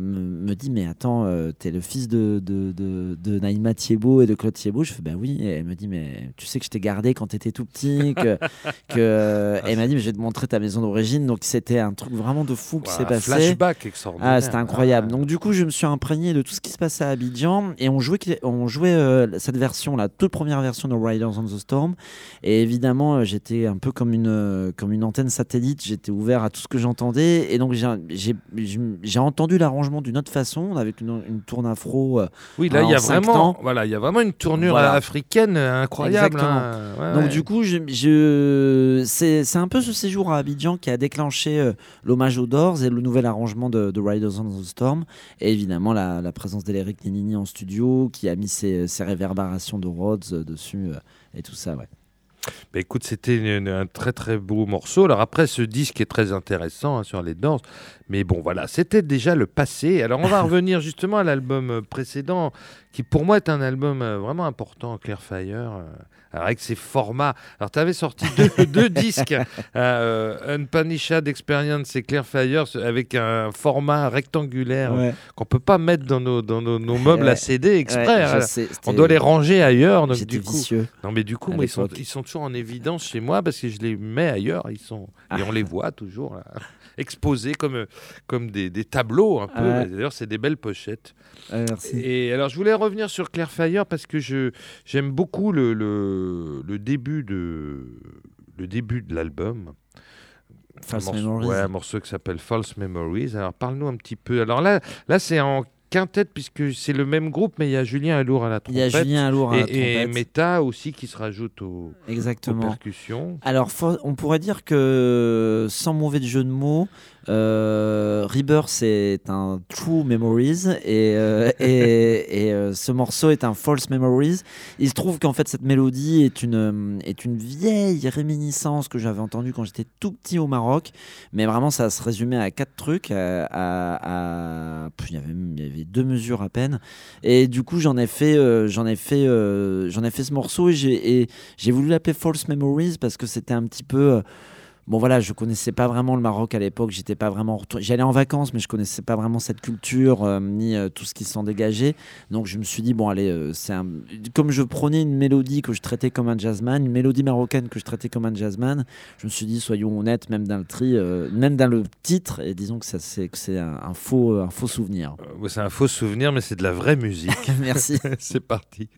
S2: me, dit Mais attends, t'es fils de, de, de, de Naïma Thiebaud et de Claude Thiebaud Je fais Ben oui. Et elle me dit Mais tu sais que je t'ai gardé quand t'étais tout petit. Que, [LAUGHS] que... Elle m'a dit Mais je vais te montrer ta maison d'origine. Donc c'était un truc vraiment de fou qui s'est passé.
S1: Flashback extraordinaire.
S2: Ah, c'était incroyable.
S1: Ah.
S2: Donc du coup, je me suis imprégné de tout ce qui se passait à Abidjan et on jouait, on jouait euh, cette version, la toute première version de Riders on the Storm. Et évidemment, euh, j'étais un peu comme une, euh, comme une antenne satellite. J'étais ouvert à tout ce que j'entendais et donc j'ai- entendu l'arrangement d'une autre façon, avec une, une tourne afro. euh,
S1: Oui, là, il y a vraiment, voilà, il y a vraiment une tournure
S2: Voilà.
S1: africaine euh, incroyable. Hein. Ouais,
S2: Donc
S1: ouais.
S2: du coup, je, je- c'est un peu ce séjour à Abidjan qui a déclenché euh, l'hommage aux Doors et le nouvel arrangement de, de Riders on the Storm. Et évidemment, la, la présence d'Eric Nenini en studio qui a mis ses, ses réverbérations de Rhodes euh, dessus euh, et tout ça. Ouais.
S1: Bah, écoute, c'était un très très beau morceau. Alors après, ce disque est très intéressant hein, sur les danses. Mais bon, voilà, c'était déjà le passé. Alors on va [LAUGHS] revenir justement à l'album précédent, qui pour moi est un album euh, vraiment important, Clearfire. euh, alors avec ses formats. Alors tu avais sorti deux, [LAUGHS] deux disques, euh, Unpunished Experience et Clearfire, ce- avec un format rectangulaire euh, qu'on peut pas mettre dans nos, dans nos, nos meubles
S2: Ouais.
S1: à CD exprès.
S2: Ouais,
S1: hein.
S2: sais,
S1: On doit les ranger ailleurs. Donc du coup,
S2: vicieux.
S1: non, mais du coup, moi, ils, sont,
S2: l'époque.
S1: ils sont toujours en évidence chez moi parce que je les mets ailleurs. Ils sont, et on les voit toujours là, exposés comme, euh, comme des, des tableaux un peu.
S2: Ouais.
S1: D'ailleurs, c'est des belles pochettes.
S2: Ouais, merci.
S1: Et alors, je voulais revenir sur Clairefire parce que je j'aime beaucoup le, le, le début de le début de l'album.
S2: False
S1: un morceau,
S2: Memories.
S1: ouais, un morceau qui s'appelle False Memories. Alors, parle-nous un petit peu. Alors là, là c'est en quintette puisque c'est le même groupe, mais il y a Julien Alour à la
S2: Il y
S1: trompette.
S2: a Julien Alour à la
S1: et, et
S2: trompette.
S1: Meta aussi qui se rajoute aux, aux
S2: Exactement.
S1: percussions.
S2: Alors, on pourrait dire que, sans mauvais jeu de mots, euh, Rebirth c'est un True Memories et, euh, [LAUGHS] euh, ce morceau est un False Memories. Il se trouve qu'en fait cette mélodie est une, euh, est une vieille réminiscence que j'avais entendue quand j'étais tout petit au Maroc, mais vraiment ça se résumait à quatre trucs. Il y avait, il y avait deux mesures à peine, et du coup j'en ai fait, ai fait, j'en ai fait ce morceau et j'ai voulu l'appeler False Memories parce que c'était un petit peu. Bon voilà, je connaissais pas vraiment le Maroc à l'époque, j'étais pas vraiment. J'allais en vacances, mais je connaissais pas vraiment cette culture euh, ni euh, tout ce qui s'en dégageait. Donc je me suis dit bon allez, euh, c'est un... comme je prenais une mélodie que je traitais comme un jazzman, une mélodie marocaine que je traitais comme un jazzman, je me suis dit soyons honnêtes, même dans le tri, même dans le titre, et disons que ça c'est que c'est un, un faux un faux souvenir.
S1: C'est un faux souvenir, mais c'est de la vraie musique. [LAUGHS]
S2: Merci. [LAUGHS]
S1: c'est parti.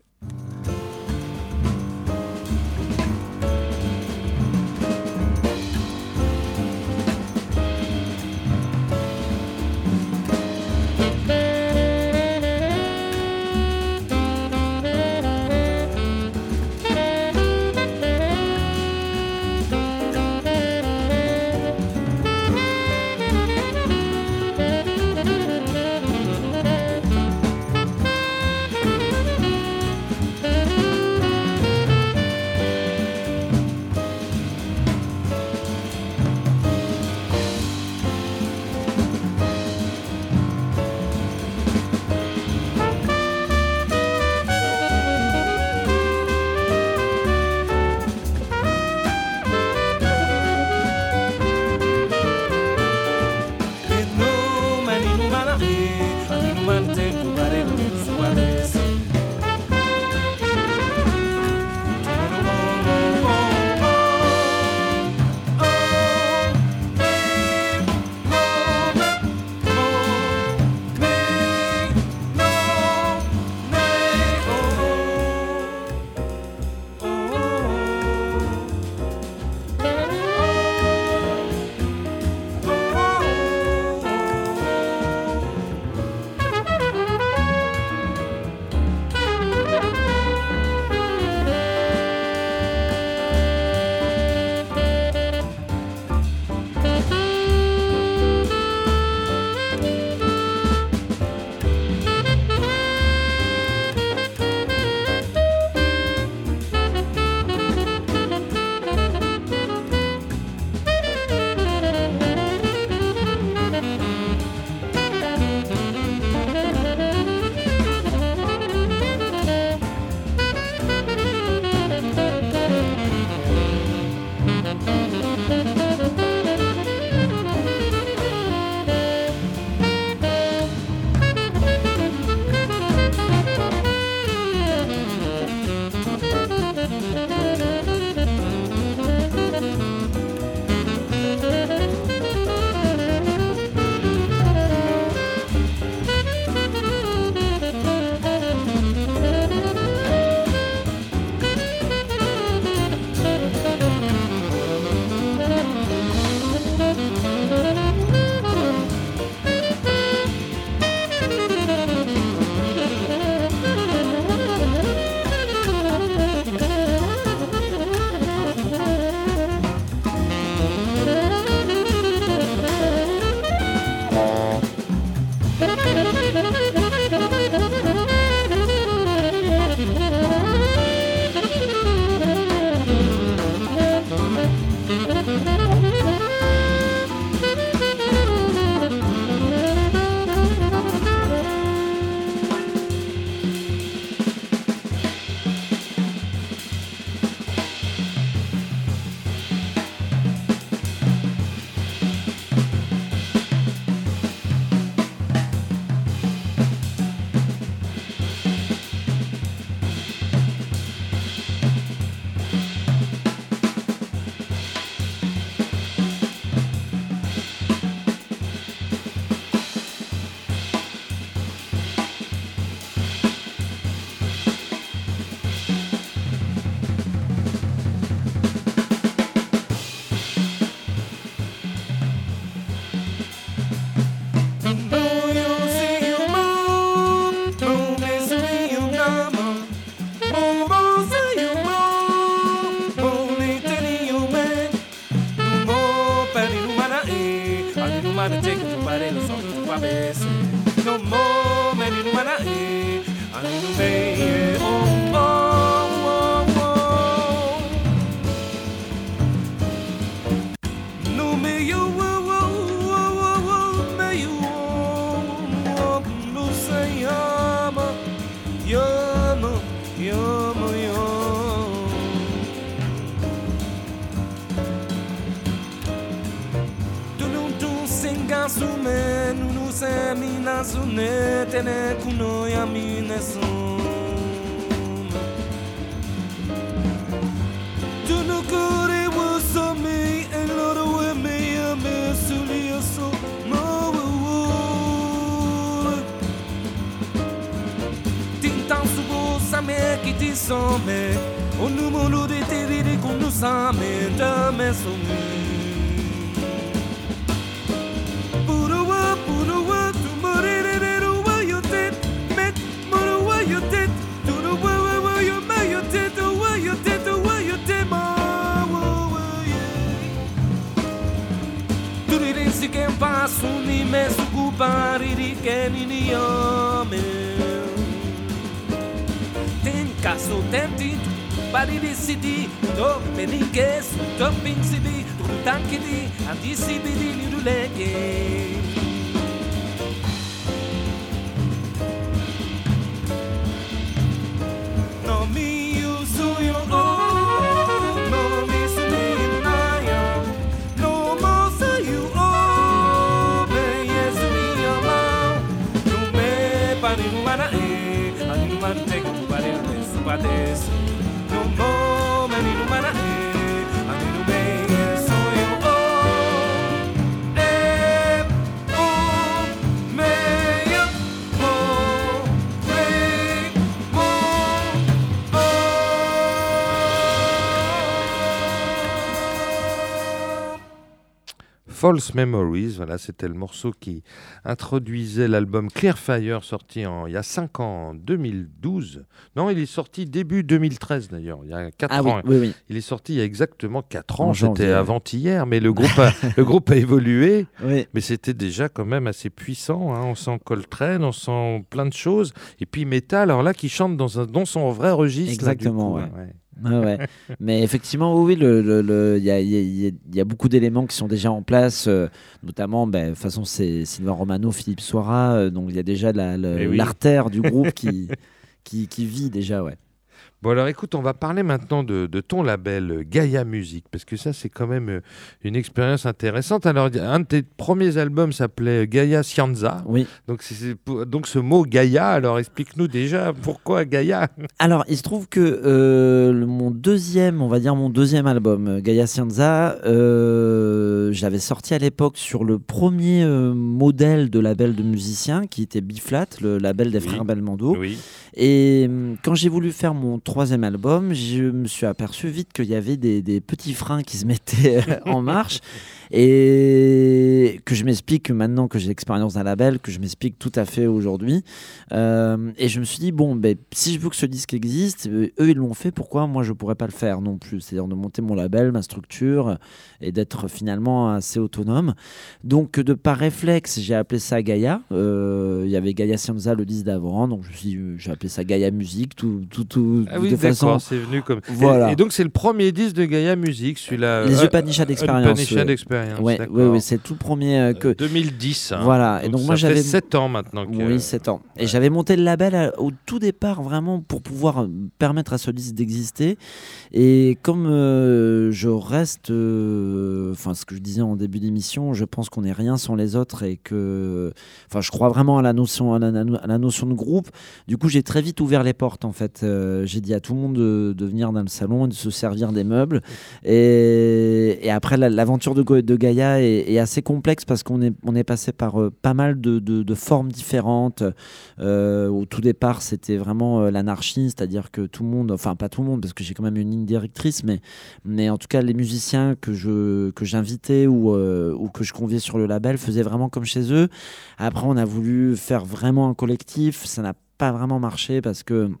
S1: False Memories, voilà, c'était le morceau qui introduisait l'album Clear Fire, sorti en, il y a 5 ans, en 2012. Non, il est sorti début 2013 d'ailleurs, il y a 4
S2: Ah
S1: ans.
S2: oui, oui.
S1: Il est sorti il y a exactement 4
S2: En
S1: ans,
S2: ouais.
S1: avant-hier, mais le [LAUGHS] groupe, a, le groupe a évolué. Mais c'était déjà quand même assez puissant. hein. On sent Coltrane, on sent plein de choses. Et puis Metal, alors là, qui chante dans, un, dans son vrai registre. là, du
S2: Exactement,
S1: coup,
S2: ouais.
S1: ouais.
S2: Ouais, ouais. Mais effectivement, oui, oui, le- le- le- il y, a, y y beaucoup d'éléments qui sont déjà en place, euh, notamment, ben, de toute façon, c'est Sylvain Romano, Philippe Soira, euh, donc il y a déjà la-
S1: Eh oui.
S2: l'artère du groupe [LAUGHS] qui, qui, qui vit déjà, ouais.
S1: Bon, alors écoute, on va parler maintenant de, de ton label euh, Gaia Music, parce que ça, c'est quand même euh, une expérience intéressante. Alors, un de tes premiers albums s'appelait Gaia Scienza.
S2: Oui.
S1: Donc, c'est- donc ce mot Gaia, alors explique-nous déjà pourquoi Gaia [LAUGHS]
S2: Alors, il se trouve que euh, mon deuxième, on va dire mon deuxième album, euh, Gaia Scienza, euh, j'avais sorti à l'époque sur le premier euh, modèle de label de musiciens, qui était Biflat, le label des
S1: Oui.
S2: frères Belmondo.
S1: Oui.
S2: Et quand j'ai voulu faire mon troisième album, je me suis aperçu vite qu'il y avait des, petits freins qui se mettaient euh, en marche. [LAUGHS] Et que je m'explique maintenant que j'ai l'expérience d'un label, que je m'explique tout à fait aujourd'hui. Euh, et je me suis dit, bon, ben, si je veux que ce disque existe, euh, eux ils l'ont fait, pourquoi moi je pourrais pas le faire non plus? C'est-à-dire de monter mon label, ma structure et d'être finalement assez autonome. Donc de par réflexe, j'ai appelé ça Gaia. Euh, Il y avait Gaia Scienza le disque d'avant, donc j'ai appelé ça Gaia Musique, tout, tout, tout
S1: Ah oui,
S2: de façon.
S1: c'est venu comme.
S2: Voilà.
S1: Et, et donc, c'est le premier disque de Gaia Music, celui-là.
S2: Les
S1: euh,
S2: Upanishads Experience,
S1: Upanishad
S2: ouais.
S1: Experience.
S2: Ouais,
S1: d'accord.
S2: ouais, ouais, c'est tout le premier euh, que.
S1: Euh, 2010. hein.
S2: Voilà, et donc moi, j'avais-
S1: fait 7 ans maintenant. Que...
S2: Oui, 7 ans. Et j'avais monté le label à- au tout départ vraiment pour pouvoir euh, permettre à ce disque d'exister. Et comme euh, je reste, euh, enfin ce que je disais en début d'émission, je pense qu'on n'est rien sans les autres et que, enfin je crois vraiment à la notion, à la, à la notion de groupe. Du coup, j'ai très vite ouvert les portes en fait. Euh, j'ai dit à tout le monde de, de venir dans le salon et de se servir des meubles. Et, et après, la- l'aventure de, Go- de Gaïa est, assez complexe parce qu'on est, on est passé par euh, pas mal de, de- formes différentes. Euh, au tout départ, c'était vraiment euh, l'anarchie, c'est-à-dire que tout le monde, enfin pas tout le monde, parce que j'ai quand même une ligne directrice, mais, mais en tout cas, les musiciens que je que j'invitais ou, ou que je conviais sur le label faisaient vraiment comme chez eux. Après, on a voulu faire vraiment un collectif, ça n'a pas vraiment marché parce que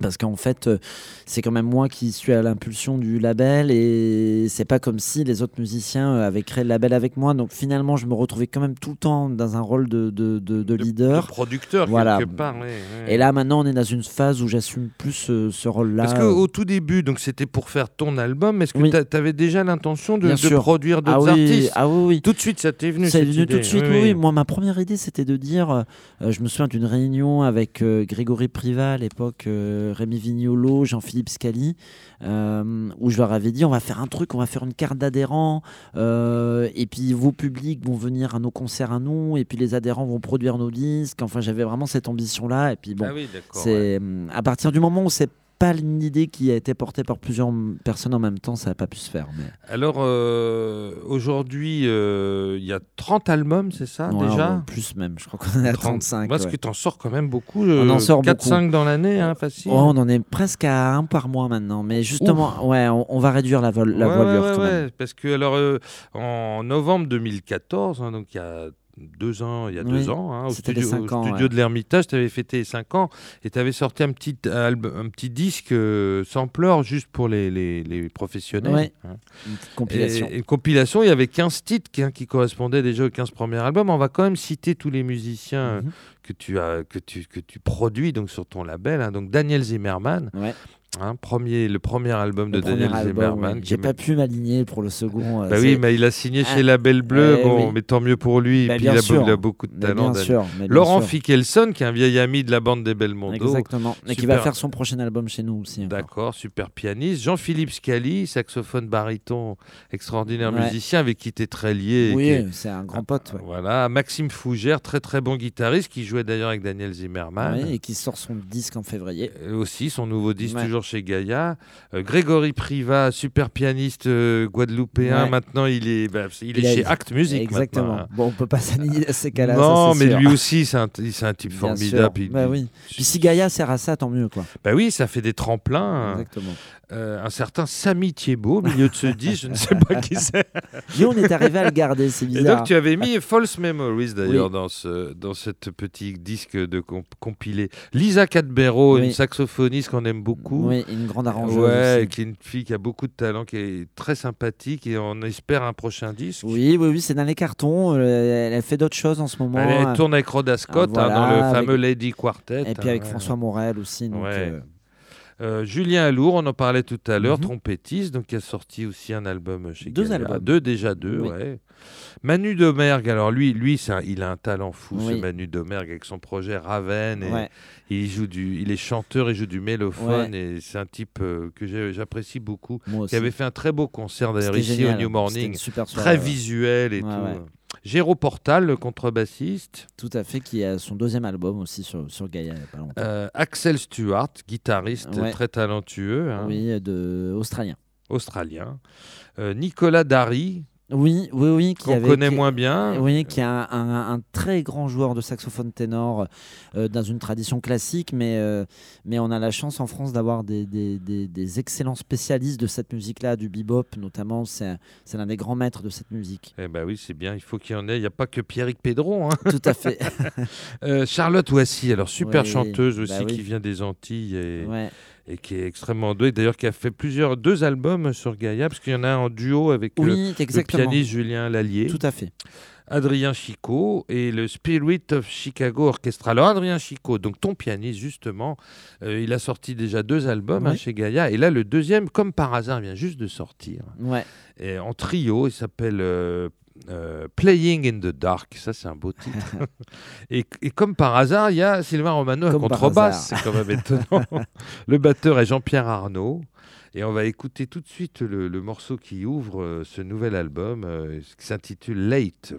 S2: Parce qu'en fait, euh, c'est quand même moi qui suis à l'impulsion du label et c'est pas comme si les autres musiciens euh, avaient créé le label avec moi. Donc finalement, je me retrouvais quand même tout le temps dans un rôle de, de, de- de leader.
S1: De producteur,
S2: Voilà.
S1: quelque part. ouais, ouais.
S2: Et là, maintenant, on est dans une phase où j'assume plus ce, ce rôle-là.
S1: Parce qu'au tout début, donc c'était pour faire ton album, est-ce que
S2: Oui.
S1: tu avais déjà l'intention de, produire
S2: ah
S1: d'autres
S2: oui,
S1: artistes?
S2: ah oui, oui.
S1: Tout de suite, ça t'est venu
S2: Ça est
S1: cette
S2: venu tout de suite, oui, oui. Moi, ma première idée, c'était de dire, euh, euh, je me souviens d'une réunion avec euh, Grégory Privat à l'époque, euh, Rémi Vignolo, Jean-Philippe Scali, euh, où je leur avais dit, on va faire un truc, on va faire une carte d'adhérents, euh, et puis vos publics vont venir à nos concerts à nous, et puis les adhérents vont produire nos disques. Enfin, j'avais vraiment cette ambition-là, et puis bon,
S1: Ah oui, d'accord. ouais.
S2: c'est hum, à partir du moment où c'est pas une idée qui a été portée par plusieurs personnes en même temps, ça n'a pas pu se faire. Mais...
S1: Alors, euh, aujourd'hui, euh, il y a 30 albums, c'est ça,
S2: Ouais,
S1: déjà
S2: plus même, je crois qu'on est à 35.
S1: Parce
S2: ouais.
S1: que tu en sors quand même beaucoup.
S2: On en sort
S1: 4-5 dans l'année, hein, facile.
S2: Oh, on en est presque à un par mois maintenant, mais justement, ouais, on, on va réduire la, vol- la voilure quand même.
S1: Parce que, alors, euh, en novembre 2014, hein, donc il y a deux ans, il y a
S2: Oui,
S1: deux ans, hein, au studio,
S2: cinq
S1: au
S2: ans,
S1: studio
S2: ouais.
S1: de l'Ermitage, tu avais fêté les 5 ans et tu avais sorti un petit, album, un petit disque euh, sampler juste pour les, les, les professionnels.
S2: Ouais,
S1: hein.
S2: Une compilation.
S1: Et, et compilation, il y avait 15 titres qui, hein, qui correspondaient déjà aux 15 premiers albums. On va quand même citer tous les musiciens euh,
S2: Mhm.
S1: que, tu as, que, tu, que tu produis donc, sur ton label. Donc Daniel Zimmerman,
S2: Ouais.
S1: Hein, premier, le premier album de
S2: premier
S1: Daniel
S2: album,
S1: Zimmerman.
S2: J'ai pas pu m'aligner pour le second. euh,
S1: Bah oui, mais il a signé
S2: Ah,
S1: chez Label Bleu,
S2: eh
S1: bon,
S2: oui.
S1: mais tant mieux pour lui.
S2: Bah,
S1: et puis il a,
S2: sûr.
S1: il a beaucoup de
S2: mais
S1: talent.
S2: bien sûr. bien
S1: Laurent. Fickelson, qui est un vieil ami de la bande des Belmondo.
S2: Exactement. Et qui va faire son prochain album chez nous aussi.
S1: D'accord, super pianiste. Jean-Philippe Scali, saxophone baryton, extraordinaire
S2: Ouais.
S1: musicien avec qui tu es très lié. et
S2: Oui,
S1: est-
S2: c'est un grand pote. ouais.
S1: Voilà, Maxime Fougère, très très bon guitariste, qui jouait d'ailleurs avec Daniel Zimmerman.
S2: Ouais, et qui sort son disque en février.
S1: Euh, Aussi, son nouveau disque,
S2: Ouais.
S1: Toujours chez Gaïa. Euh, Grégory Privat, super pianiste euh, guadeloupéen.
S2: Ouais.
S1: Maintenant, il est, bah, il est
S2: Il
S1: chez Act Music.
S2: Exactement.
S1: maintenant, hein.
S2: Bon, on peut pas s'aligner à ces cas-là.
S1: non,
S2: ça,
S1: mais
S2: sûr.
S1: lui aussi, c'est un, un type
S2: Bien
S1: formidable.
S2: sûr.
S1: Puis-
S2: Bah oui. Puis si Gaïa sert à ça, tant mieux. Quoi.
S1: Bah oui, ça fait des tremplins.
S2: Exactement.
S1: Euh, un certain Samy Thiebaud, au milieu de ce [LAUGHS] disque, je ne sais pas qui c'est.
S2: Lui, on est arrivé à le garder, c'est
S1: Et
S2: bizarre.
S1: donc tu avais mis False Memories d'ailleurs
S2: Oui.
S1: dans ce dans cette petit disque de comp- compilé. Lisa Cadbero,
S2: Oui.
S1: une saxophoniste qu'on aime beaucoup.
S2: Oui, une grande arrangeuse.
S1: Ouais,
S2: aussi.
S1: qui est une fille qui a beaucoup de talent, qui est très sympathique et on espère un prochain disque.
S2: Oui, oui, oui, c'est dans les cartons. euh, Elle, fait d'autres choses en ce moment.
S1: Elle, elle
S2: euh,
S1: tourne avec Rhoda Scott
S2: Ah,
S1: hein, dans le
S2: avec-
S1: fameux Lady Quartet.
S2: Et puis avec
S1: hein.
S2: François Morel aussi. Donc,
S1: Ouais.
S2: euh,
S1: Euh, Julien Alour, on en parlait tout à l'heure,
S2: Mhm.
S1: trompettiste, donc qui a sorti aussi un album chez
S2: Deux albums.
S1: Deux déjà deux,
S2: Oui.
S1: ouais. Manu Domergue, alors lui, lui, un- il a un talent fou, ce. Manu Domergue avec son projet Raven. Et
S2: ouais.
S1: il joue du, il est chanteur, il joue du mélophone et c'est un type euh, que j'apprécie beaucoup.
S2: Moi aussi.
S1: Qui avait fait un très beau concert d'ailleurs ici
S2: génial.
S1: au New Morning,
S2: super
S1: très
S2: soirée,
S1: visuel et tout. Géraud Portal, le contrebassiste.
S2: Tout à fait, qui a son deuxième album aussi sur, sur Gaïa il n'y a pas longtemps.
S1: Euh, Axel Stewart, guitariste
S2: Ouais.
S1: très talentueux, hein,
S2: Oui, de australien.
S1: australien. Euh, Nicolas Dari,
S2: Oui, oui, oui. Qui avait-
S1: connaît
S2: qui-
S1: moins bien.
S2: Oui, qui est un, un- un très grand joueur de saxophone ténor euh, dans une tradition classique, mais, euh, mais on a la chance en France d'avoir des, des- des- des excellents spécialistes de cette musique-là, du bebop notamment. C'est un- c'est l'un des grands maîtres de cette musique.
S1: Eh ben oui, c'est bien, il faut qu'il y en ait. Il n'y a pas que Pierrick Pédron. hein.
S2: Tout à fait. [LAUGHS]
S1: Euh, Charlotte Wassy, alors super
S2: Oui,
S1: chanteuse
S2: bah
S1: aussi,
S2: oui.
S1: qui vient des Antilles et,
S2: Ouais.
S1: Et qui est extrêmement douée. D'ailleurs, qui a fait plusieurs, deux albums sur Gaïa, parce qu'il y en a un en duo avec euh,
S2: Oui,
S1: le pianiste Julien Lallier,
S2: Tout à fait.
S1: Adrien Chico et le Spirit of Chicago Orchestra. Alors, Adrien Chico, donc ton pianiste, justement, euh, il a sorti déjà deux albums hein, chez Gaïa. Et là, le deuxième, comme par hasard, vient juste de sortir.
S2: Ouais.
S1: Et en trio, il s'appelle euh, euh, Playing in the Dark. Ça, c'est un beau titre. [LAUGHS] et, et comme par hasard, il y a Sylvain Romano à contrebasse. C'est quand même étonnant. le batteur est Jean-Pierre Arnaud. Et on va écouter tout de suite le, le morceau qui ouvre euh, ce nouvel album euh, qui s'intitule. Late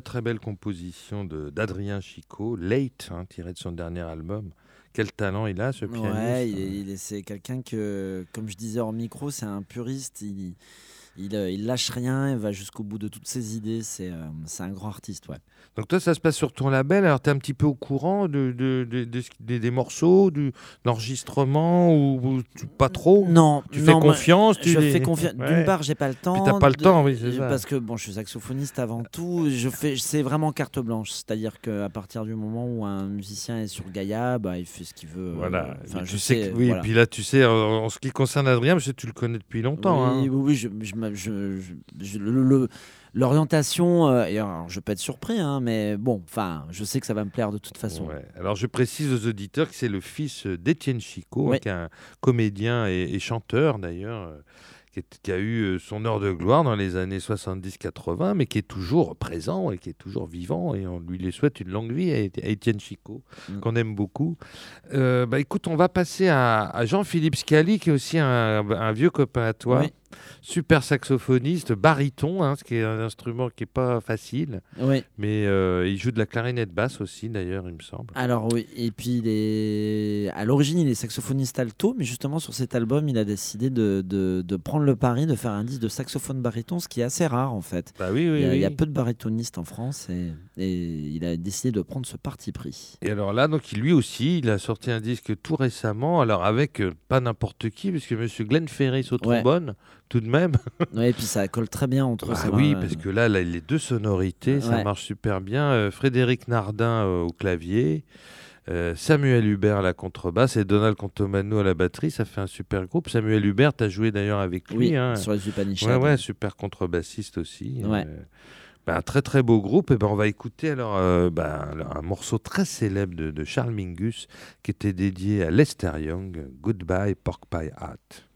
S1: très très belle composition de- d'Adrien Chicot, Late, hein, tiré de son dernier album. Quel talent il a, ce pianiste.
S2: Ouais, il est- il est- c'est quelqu'un que, comme je disais hors micro, c'est un puriste. Il, il, euh, il lâche rien, il va jusqu'au bout de toutes ses idées. C'est euh, c'est un grand artiste, ouais.
S1: Donc toi, ça se passe sur ton label. Alors, tu es un petit peu au courant de, de- de- de ce- des, morceaux, du, de l'enregistrement ou, pas trop?
S2: Non,
S1: Tu
S2: non,
S1: fais confiance tu
S2: Je
S1: les-
S2: fais confiance.
S1: Ouais.
S2: D'une part, j'ai pas le temps.
S1: t'as pas le temps, oui, c'est ça.
S2: Parce que bon, je suis saxophoniste avant tout. Je fais, c'est vraiment carte blanche. C'est-à-dire qu'à partir du moment où un musicien est sur Gaïa, bah, il fait ce qu'il veut.
S1: Voilà.
S2: Enfin,
S1: Mais
S2: je
S1: tu sais,
S2: sais.
S1: que- oui,
S2: voilà.
S1: et puis là, tu sais, en, en ce qui concerne Adrien, parce que tu le connais depuis longtemps.
S2: Oui,
S1: hein.
S2: oui, oui, je, je m'a- je- je- je- le- le- l'orientation, euh, et alors, je peux être surpris, hein, mais bon, enfin, je sais que ça va me plaire de toute façon.
S1: Ouais. Alors je précise aux auditeurs que c'est le fils d'Étienne Chicot, hein, qui est un comédien et, et chanteur d'ailleurs, euh, qui, a eu euh, son heure de gloire dans les années 70-80, mais qui est toujours présent et qui est toujours vivant. Et on lui les souhaite une longue vie à, Éti- à Étienne Chicot,
S2: Mm.
S1: qu'on aime beaucoup. Euh, bah, écoute, on va passer à, à Jean-Philippe Scali, qui est aussi un, un vieux copain à toi.
S2: Oui.
S1: Super saxophoniste, baryton, hein, ce qui est un instrument qui est pas facile,
S2: Oui.
S1: mais euh, il joue de la clarinette basse aussi d'ailleurs, il me semble.
S2: Alors oui, et puis il est... à l'origine il est saxophoniste alto, mais justement sur cet album il a décidé de, de- de prendre le pari de faire un disque de saxophone baryton, ce qui est assez rare en fait.
S1: Bah oui, oui,
S2: il, y a, il y a
S1: oui.
S2: peu de barytonistes en France et, et il a décidé de prendre ce parti pris.
S1: Et alors là, donc lui aussi, il a sorti un disque tout récemment, alors avec euh, pas n'importe qui, puisque Monsieur Glenn Ferris au
S2: Ouais.
S1: trombone, tout de même. [LAUGHS]
S2: Ouais, et puis ça colle très bien entre eux.
S1: Bah oui,
S2: va,
S1: parce que là, là, les deux sonorités, ça
S2: Ouais.
S1: marche super bien. Euh, Frédéric Nardin euh, au clavier, Samuel Hubert à la contrebasse et Donald Contomano à la batterie, ça fait un super groupe. Samuel Hubert, tu as joué d'ailleurs avec lui.
S2: Oui,
S1: hein.
S2: sur les Upanishads.
S1: Ouais, ouais, super contrebassiste aussi.
S2: Ouais.
S1: Euh, bah, un très très beau groupe. Et ben, on va écouter alors, euh, bah, un morceau très célèbre de, de Charles Mingus qui était dédié à Lester Young, Goodbye Pork Pie Hat.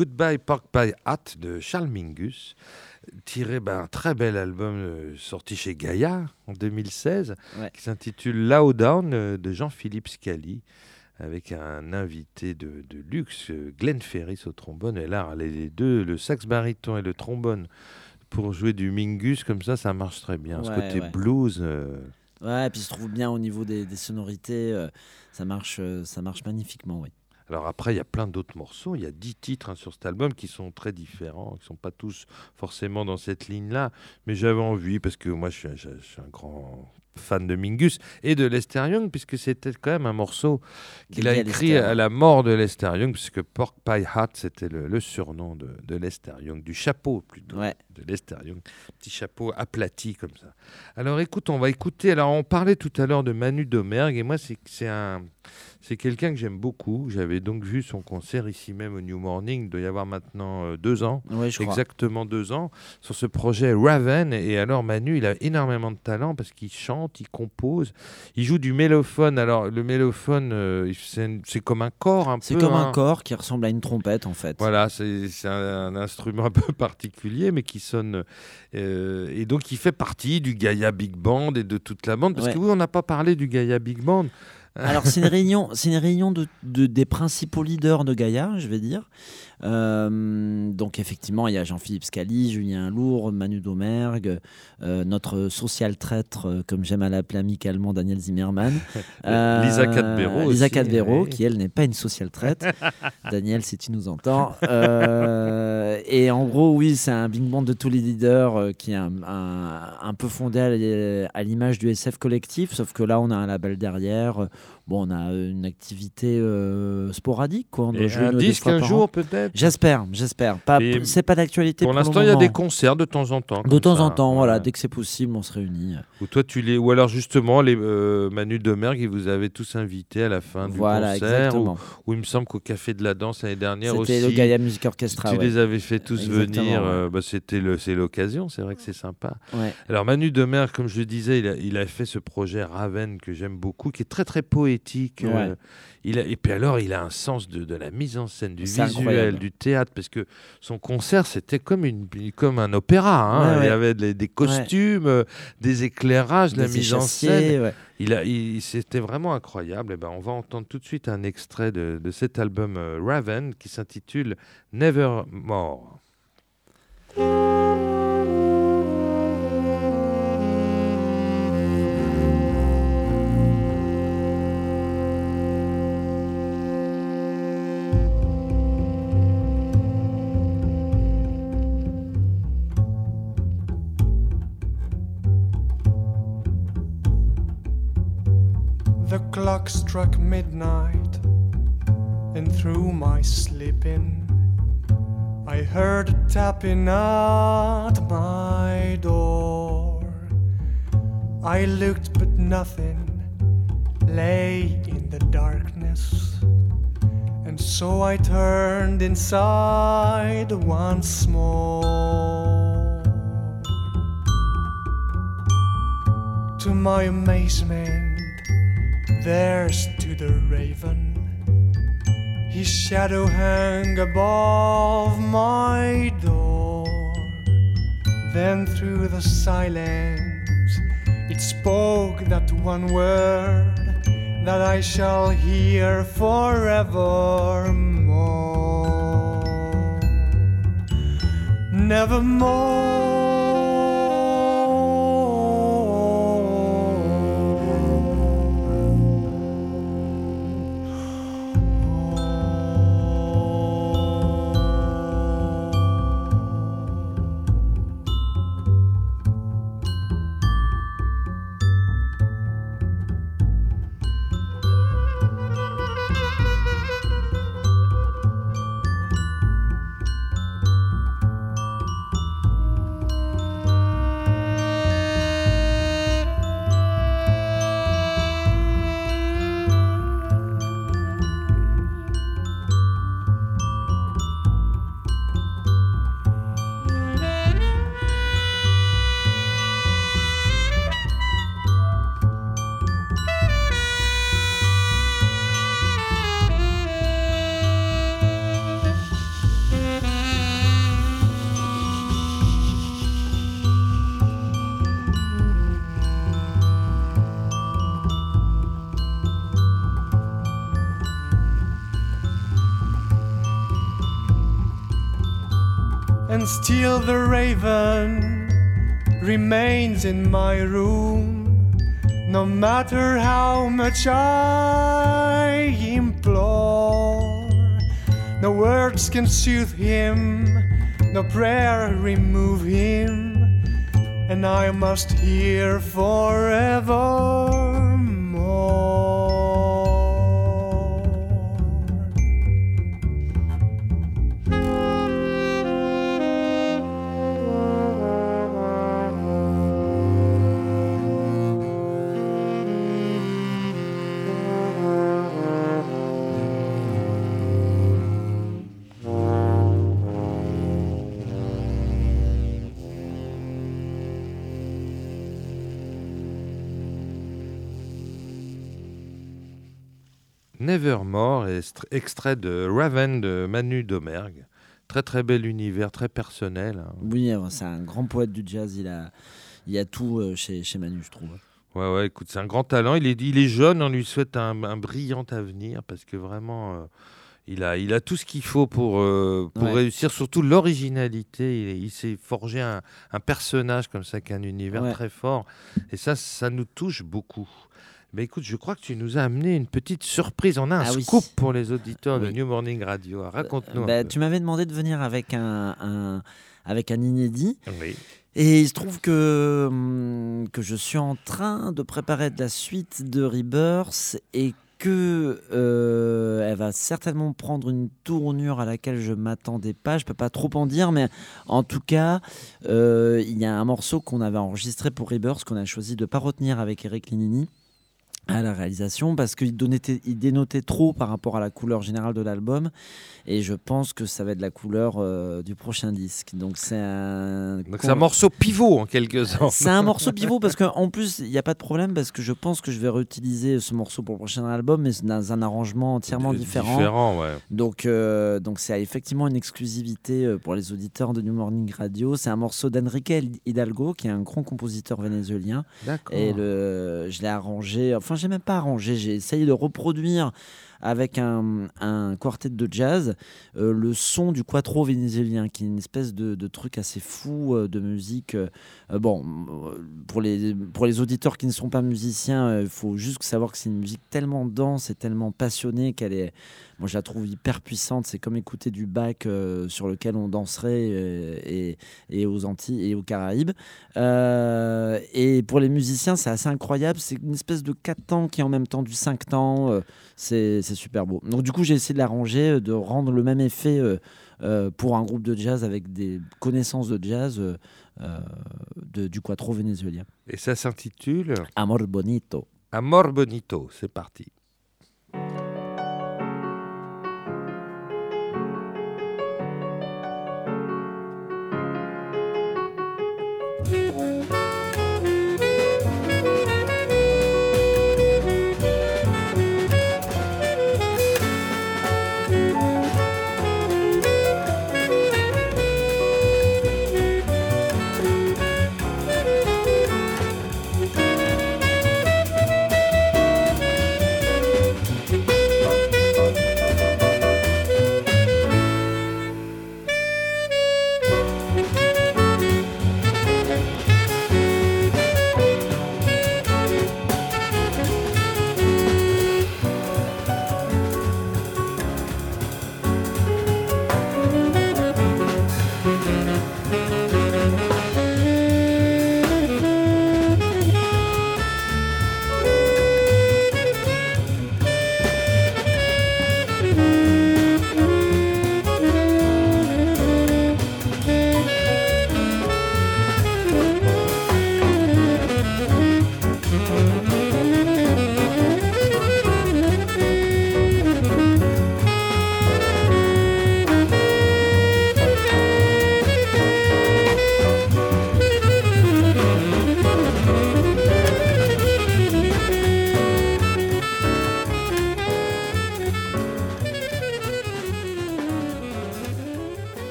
S1: Goodbye Pork Pie Hat de Charles Mingus, tiré d'un très bel album euh, sorti chez Gaïa en 2016,
S2: Ouais.
S1: qui s'intitule Low Down euh, de Jean-Philippe Scali, avec un invité de, de luxe, euh, Glenn Ferris au trombone. Et là, les deux, le sax baryton et le trombone, pour jouer du Mingus comme ça, ça marche très bien. Ce côté
S2: ouais.
S1: blues. euh,
S2: Ouais, et puis je trouve bien au niveau des, des sonorités, euh, ça marche, euh, ça marche magnifiquement, oui.
S1: Alors après, il y a plein d'autres morceaux. Il y a dix titres hein, sur cet album qui sont très différents, qui ne sont pas tous forcément dans cette ligne-là. Mais j'avais envie, parce que moi, je suis, un- je, je suis un grand fan de Mingus et de Lester Young, puisque c'était quand même un morceau qu'il a
S2: à
S1: écrit à la mort de Lester Young, puisque Pork Pie Hat, c'était le, le surnom de, de Lester Young, du chapeau plutôt
S2: Ouais.
S1: de Lester Young. Petit chapeau aplati comme ça. Alors écoute, on va écouter. Alors on parlait tout à l'heure de Manu Domergue et moi c'est c'est un c'est quelqu'un que j'aime beaucoup. J'avais donc vu son concert ici même au New Morning. Il doit y avoir maintenant euh, deux ans.
S2: Ouais, je crois.
S1: Exactement deux ans sur ce projet Raven et alors Manu il a énormément de talent parce qu'il chante, il compose, il joue du mélophone. Alors le mélophone euh, c'est comme un corps un peu.
S2: C'est comme
S1: hein.
S2: un corps qui ressemble à une trompette, en fait.
S1: Voilà, c'est un, un instrument [LAUGHS] un peu particulier, mais qui sonne. euh, et donc, il fait partie du Gaïa Big Band et de toute la bande. Parce
S2: Ouais.
S1: que oui, on n'a pas parlé du Gaïa Big Band.
S2: Alors, c'est une réunion, c'est une réunion de, de- des principaux leaders de Gaïa, je vais dire. Euh, donc, effectivement, il y a Jean-Philippe Scali, Julien Lourd, Manu Domergue, euh, notre social traître, euh, comme j'aime à l'appeler amicalement, Daniel Zimmerman. [LAUGHS]
S1: Lisa Cadbero
S2: Lisa Cadbero,
S1: oui.
S2: qui elle n'est pas une social traite. [LAUGHS] Daniel, si tu nous entends. Et en gros, oui, c'est un big band de tous les leaders qui est un, un- un peu fondé à l'image du SF collectif, sauf que là, on a un label derrière. Bon, on a une activité euh, sporadique, quoi. On doit
S1: Et
S2: jouer
S1: un
S2: deux
S1: disque
S2: fois
S1: un
S2: par
S1: jour,
S2: an.
S1: peut-être
S2: J'espère, j'espère. Pas,
S1: Et
S2: c'est pas d'actualité
S1: Pour
S2: pour, le
S1: l'instant, il y a des concerts de temps en temps.
S2: De
S1: comme
S2: temps
S1: ça,
S2: en temps, voilà, dès que c'est possible, on se réunit.
S1: Ou, toi, tu les... ou alors, justement, les euh, Manu Domergue, ils vous avez tous invités à la fin du
S2: Voilà,
S1: concert.
S2: exactement.
S1: Ou, il me semble qu'au Café de la Danse l'année dernière aussi.
S2: C'était le Gaia Music Orchestra.
S1: tu
S2: ouais.
S1: les avais fait tous
S2: Exactement,
S1: venir,
S2: ouais.
S1: euh, bah, c'était le, c'est l'occasion, c'est vrai que c'est sympa.
S2: Ouais.
S1: Alors Manu Demer, comme je le disais, il a, il a fait ce projet Raven que j'aime beaucoup, qui est très très poétique. Euh,
S2: Ouais.
S1: il a, et puis alors, il a un sens de, de la mise en scène, du visuel,
S2: incroyable.
S1: du théâtre, parce que son concert, c'était comme, une, comme un opéra. hein.
S2: Ouais, ouais.
S1: Il y avait des, des costumes, euh, des éclairages, de la
S2: Des
S1: mise en scène. Il a, il- c'était vraiment incroyable. Et ben, on va entendre tout de suite un extrait de, de cet album euh, Raven qui s'intitule Nevermore.
S3: Clock struck midnight, and through my sleeping, I heard a tapping at my door. I looked, but nothing lay in the darkness, and so I turned inside once more. To my amazement, theirs to the raven. His shadow hung above my door. Then through the silence, it spoke that one word that I shall hear forevermore. Nevermore. Still the raven remains in my room. No matter how much I implore, no words can soothe him, no prayer remove him, and I must hear forevermore.
S1: Nevermore, est extrait de Raven de Manu Domergue. Très très bel univers, très personnel. hein.
S2: Oui, euh, c'est un grand poète du jazz. Il a, il y a tout euh, chez, chez Manu, je trouve.
S1: Ouais, ouais, écoute, c'est un grand talent. Il est, il est jeune, on lui souhaite un, un brillant avenir parce que vraiment, euh, il, a, il a tout ce qu'il faut pour, euh, pour
S2: Ouais.
S1: réussir, surtout l'originalité. Il, il s'est forgé un, un personnage comme ça, qui a un univers
S2: Ouais.
S1: très fort. Et ça, ça nous touche beaucoup. Mais écoute, je crois que tu nous as amené une petite surprise. On a un
S2: Ah oui.
S1: scoop pour les auditeurs de
S2: Oui.
S1: New Morning Radio. Raconte-nous. un
S2: Bah, tu m'avais demandé de venir avec un, un- avec un inédit.
S1: Oui.
S2: Et il se trouve que, hum, que je suis en train de préparer de la suite de Rebirth et que euh, elle va certainement prendre une tournure à laquelle je m'attendais pas. Je peux pas trop en dire, mais en tout cas, euh, il y a un morceau qu'on avait enregistré pour Rebirth qu'on a choisi de pas retenir avec Eric Linini à la réalisation parce qu'il il dénotait trop par rapport à la couleur générale de l'album et je pense que ça va être la couleur euh, du prochain disque donc c'est un
S1: Donc c'est un morceau pivot en quelque [LAUGHS] sorte.
S2: c'est un morceau pivot parce qu'en plus, il n'y a pas de problème parce que je pense que je vais réutiliser ce morceau pour le prochain album, mais dans un arrangement entièrement différent.
S1: Différent, ouais.
S2: Donc, euh, donc c'est effectivement une exclusivité euh, pour les auditeurs de New Morning Radio. C'est un morceau d'Enrique Hidalgo, qui est un grand compositeur vénézuélien. Et le, je l'ai arrangé, enfin, j'ai même pas arrangé, j'ai essayé de reproduire avec un, un quartet de jazz euh, le son du quattro vénézuélien, qui est une espèce de, de truc assez fou euh, de musique. euh, bon, pour les, pour les auditeurs qui ne sont pas musiciens, il faut juste savoir que c'est une musique tellement dense et tellement passionnée qu'elle est. Moi, je la trouve hyper puissante. C'est comme écouter du bac euh, sur lequel on danserait euh, et, et aux Antilles et aux Caraïbes. Euh, et pour les musiciens, c'est assez incroyable. C'est une espèce de 4 temps qui est en même temps du 5 temps. C'est super beau. Donc, du coup, j'ai essayé de l'arranger, de rendre le même effet euh, pour un groupe de jazz avec des connaissances de jazz euh, euh, de- du quattro vénézuélien.
S1: Et ça s'intitule
S2: Amor Bonito.
S1: Amor Bonito. C'est parti.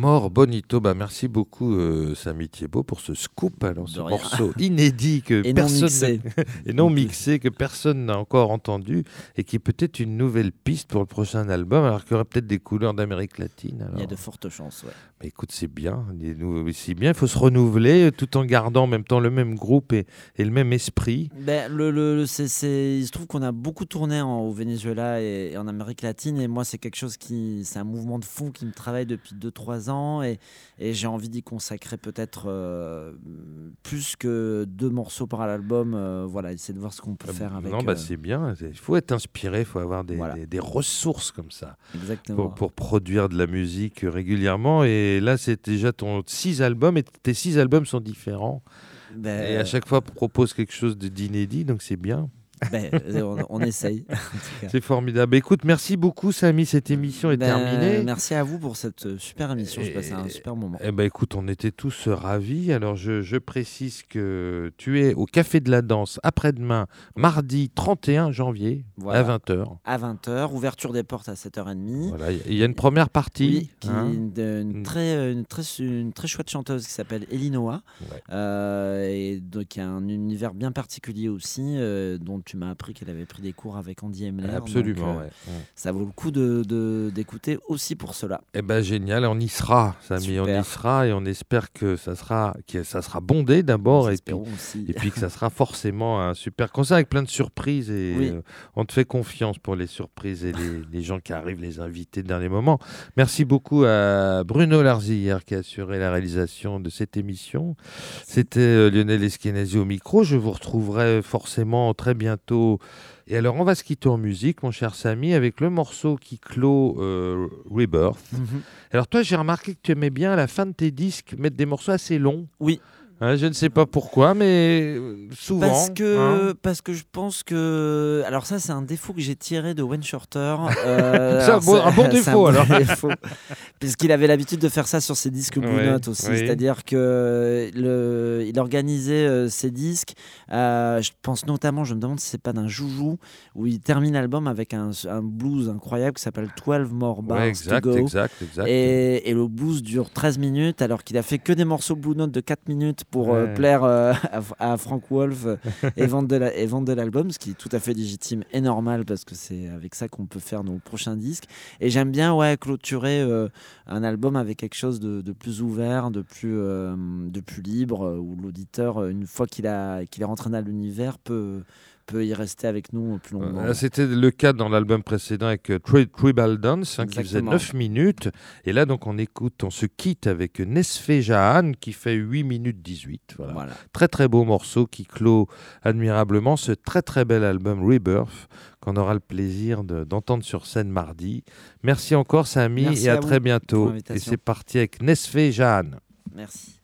S3: Amor
S1: Bonito, bah merci beaucoup euh, Samy Thiebaud pour ce scoop, alors ce morceau inédit que
S2: Et non
S1: personne
S2: mixé.
S1: et non mixé que personne n'a encore entendu et qui est peut-être une nouvelle piste pour le prochain album, alors qu'il y aura peut-être des couleurs d'Amérique latine.
S2: Il y a de fortes chances, ouais.
S1: Bah, écoute, c'est bien, c'est bien. Il faut se renouveler euh, tout en gardant en même temps le même groupe et, et le même esprit.
S2: Ben, le, le- il se trouve qu'on a beaucoup tourné en- au Venezuela et, et en Amérique latine et moi c'est quelque chose qui c'est un mouvement de fond qui me travaille depuis 2-3 ans et, et j'ai envie d'y consacrer peut-être euh, plus que deux morceaux par album euh, voilà essayer de voir ce qu'on peut faire avec
S1: non, bah,
S2: euh,
S1: c'est bien. Il faut être inspiré, il faut avoir des,
S2: Voilà.
S1: des- des ressources comme ça.
S2: exactement
S1: pour, pour produire de la musique régulièrement. Et là, c'est déjà ton six albums, et tes six albums sont différents.
S2: Ben,
S1: Et à chaque fois, propose quelque chose de- d'inédit, donc c'est bien. [LAUGHS]
S2: ben, on, on essaye. [LAUGHS]
S1: C'est formidable. Écoute, merci beaucoup, Samy. Cette émission est
S2: Ben,
S1: terminée.
S2: merci à vous pour cette euh, super émission j'ai passé un
S1: Et-
S2: super moment
S1: Eh ben, écoute, on était tous ravis. Alors, je, je précise que tu es au Café de la Danse après-demain, mardi 31 janvier,
S2: Voilà.
S1: à 20h.
S2: à 20h ouverture des portes à 7h30
S1: Voilà, il y a une première partie.
S2: Oui, qui
S1: hein.
S2: est une, une très, euh, une, très, une très chouette chanteuse qui s'appelle Elinoa.
S1: Ouais.
S2: Euh, et donc, qui a un univers bien particulier aussi, euh, dont tu m'as appris qu'elle avait pris des cours avec Andy Emler.
S1: Absolument,
S2: donc, euh,
S1: ouais. Ouais.
S2: Ça vaut le coup d'écouter de, d'écouter aussi pour cela.
S1: Eh ben génial, on y sera, Samy, on y sera et on espère que ça sera, que ça sera bondé d'abord et puis,
S2: aussi.
S1: et puis que ça sera forcément un super concert avec plein de surprises et
S2: Oui.
S1: euh, on te fait confiance pour les surprises et les, les gens qui arrivent, les invités de dernier moment. Merci beaucoup à Bruno Larzillière qui a assuré la réalisation de cette émission. C'était euh, Lionel Eskenazi au micro. Je vous retrouverai forcément très bientôt. Et alors, on va se quitter en musique, mon cher Samy, avec le morceau qui clôt euh, Rebirth.
S2: Mhm.
S1: Alors toi, j'ai remarqué que tu aimais bien à la fin de tes disques mettre des morceaux assez longs.
S2: Oui.
S1: Hein, je ne sais pas pourquoi, mais souvent.
S2: Parce que,
S1: hein.
S2: parce que je pense que. Alors, ça, c'est un défaut que j'ai tiré de Wayne Shorter. Euh, [LAUGHS]
S1: C'est un bon- un bon [LAUGHS]
S2: c'est
S1: défaut,
S2: bon
S1: alors. [LAUGHS]
S2: défaut. Puisqu'il avait l'habitude de faire ça sur ses disques Blue
S1: Ouais,
S2: Note aussi.
S1: oui.
S2: C'est-à-dire que le, il organisait euh, ses disques. euh, je pense notamment, je me demande si c'est pas d'un Joujou, où il termine l'album avec un, un blues incroyable qui s'appelle 12 More Bars
S1: Ouais,
S2: to
S1: exact,
S2: Go.
S1: exact, exact.
S2: Et, et le blues dure 13 minutes alors qu'il a fait que des morceaux Blue Note de 4 minutes pour euh, plaire euh, à, à Frank Wolf et vendre de la- l'album, ce qui est tout à fait légitime et normal parce que c'est avec ça qu'on peut faire nos prochains disques. Et j'aime bien ouais, clôturer euh, un album avec quelque chose de, de plus ouvert, de plus, de plus libre, où l'auditeur, une fois qu'il est rentré dans l'univers, peut, peut y rester avec nous plus longuement.
S1: Là, C'était le cas dans l'album précédent avec euh, Tri- Tribal Dance, hein, qui faisait
S2: Exactement.
S1: 9 minutes. Et là, donc, on écoute, on se quitte avec Nesfé Jahan, qui fait 8 minutes 18. Voilà.
S2: Voilà.
S1: Très, très beau morceau qui clôt admirablement ce très, très bel album Rebirth, qu'on aura le plaisir de- d'entendre sur scène mardi. Merci encore, Samy,
S2: Merci
S1: et à,
S2: à
S1: très bientôt. Et c'est parti avec Nesfé Jahan.
S2: Merci.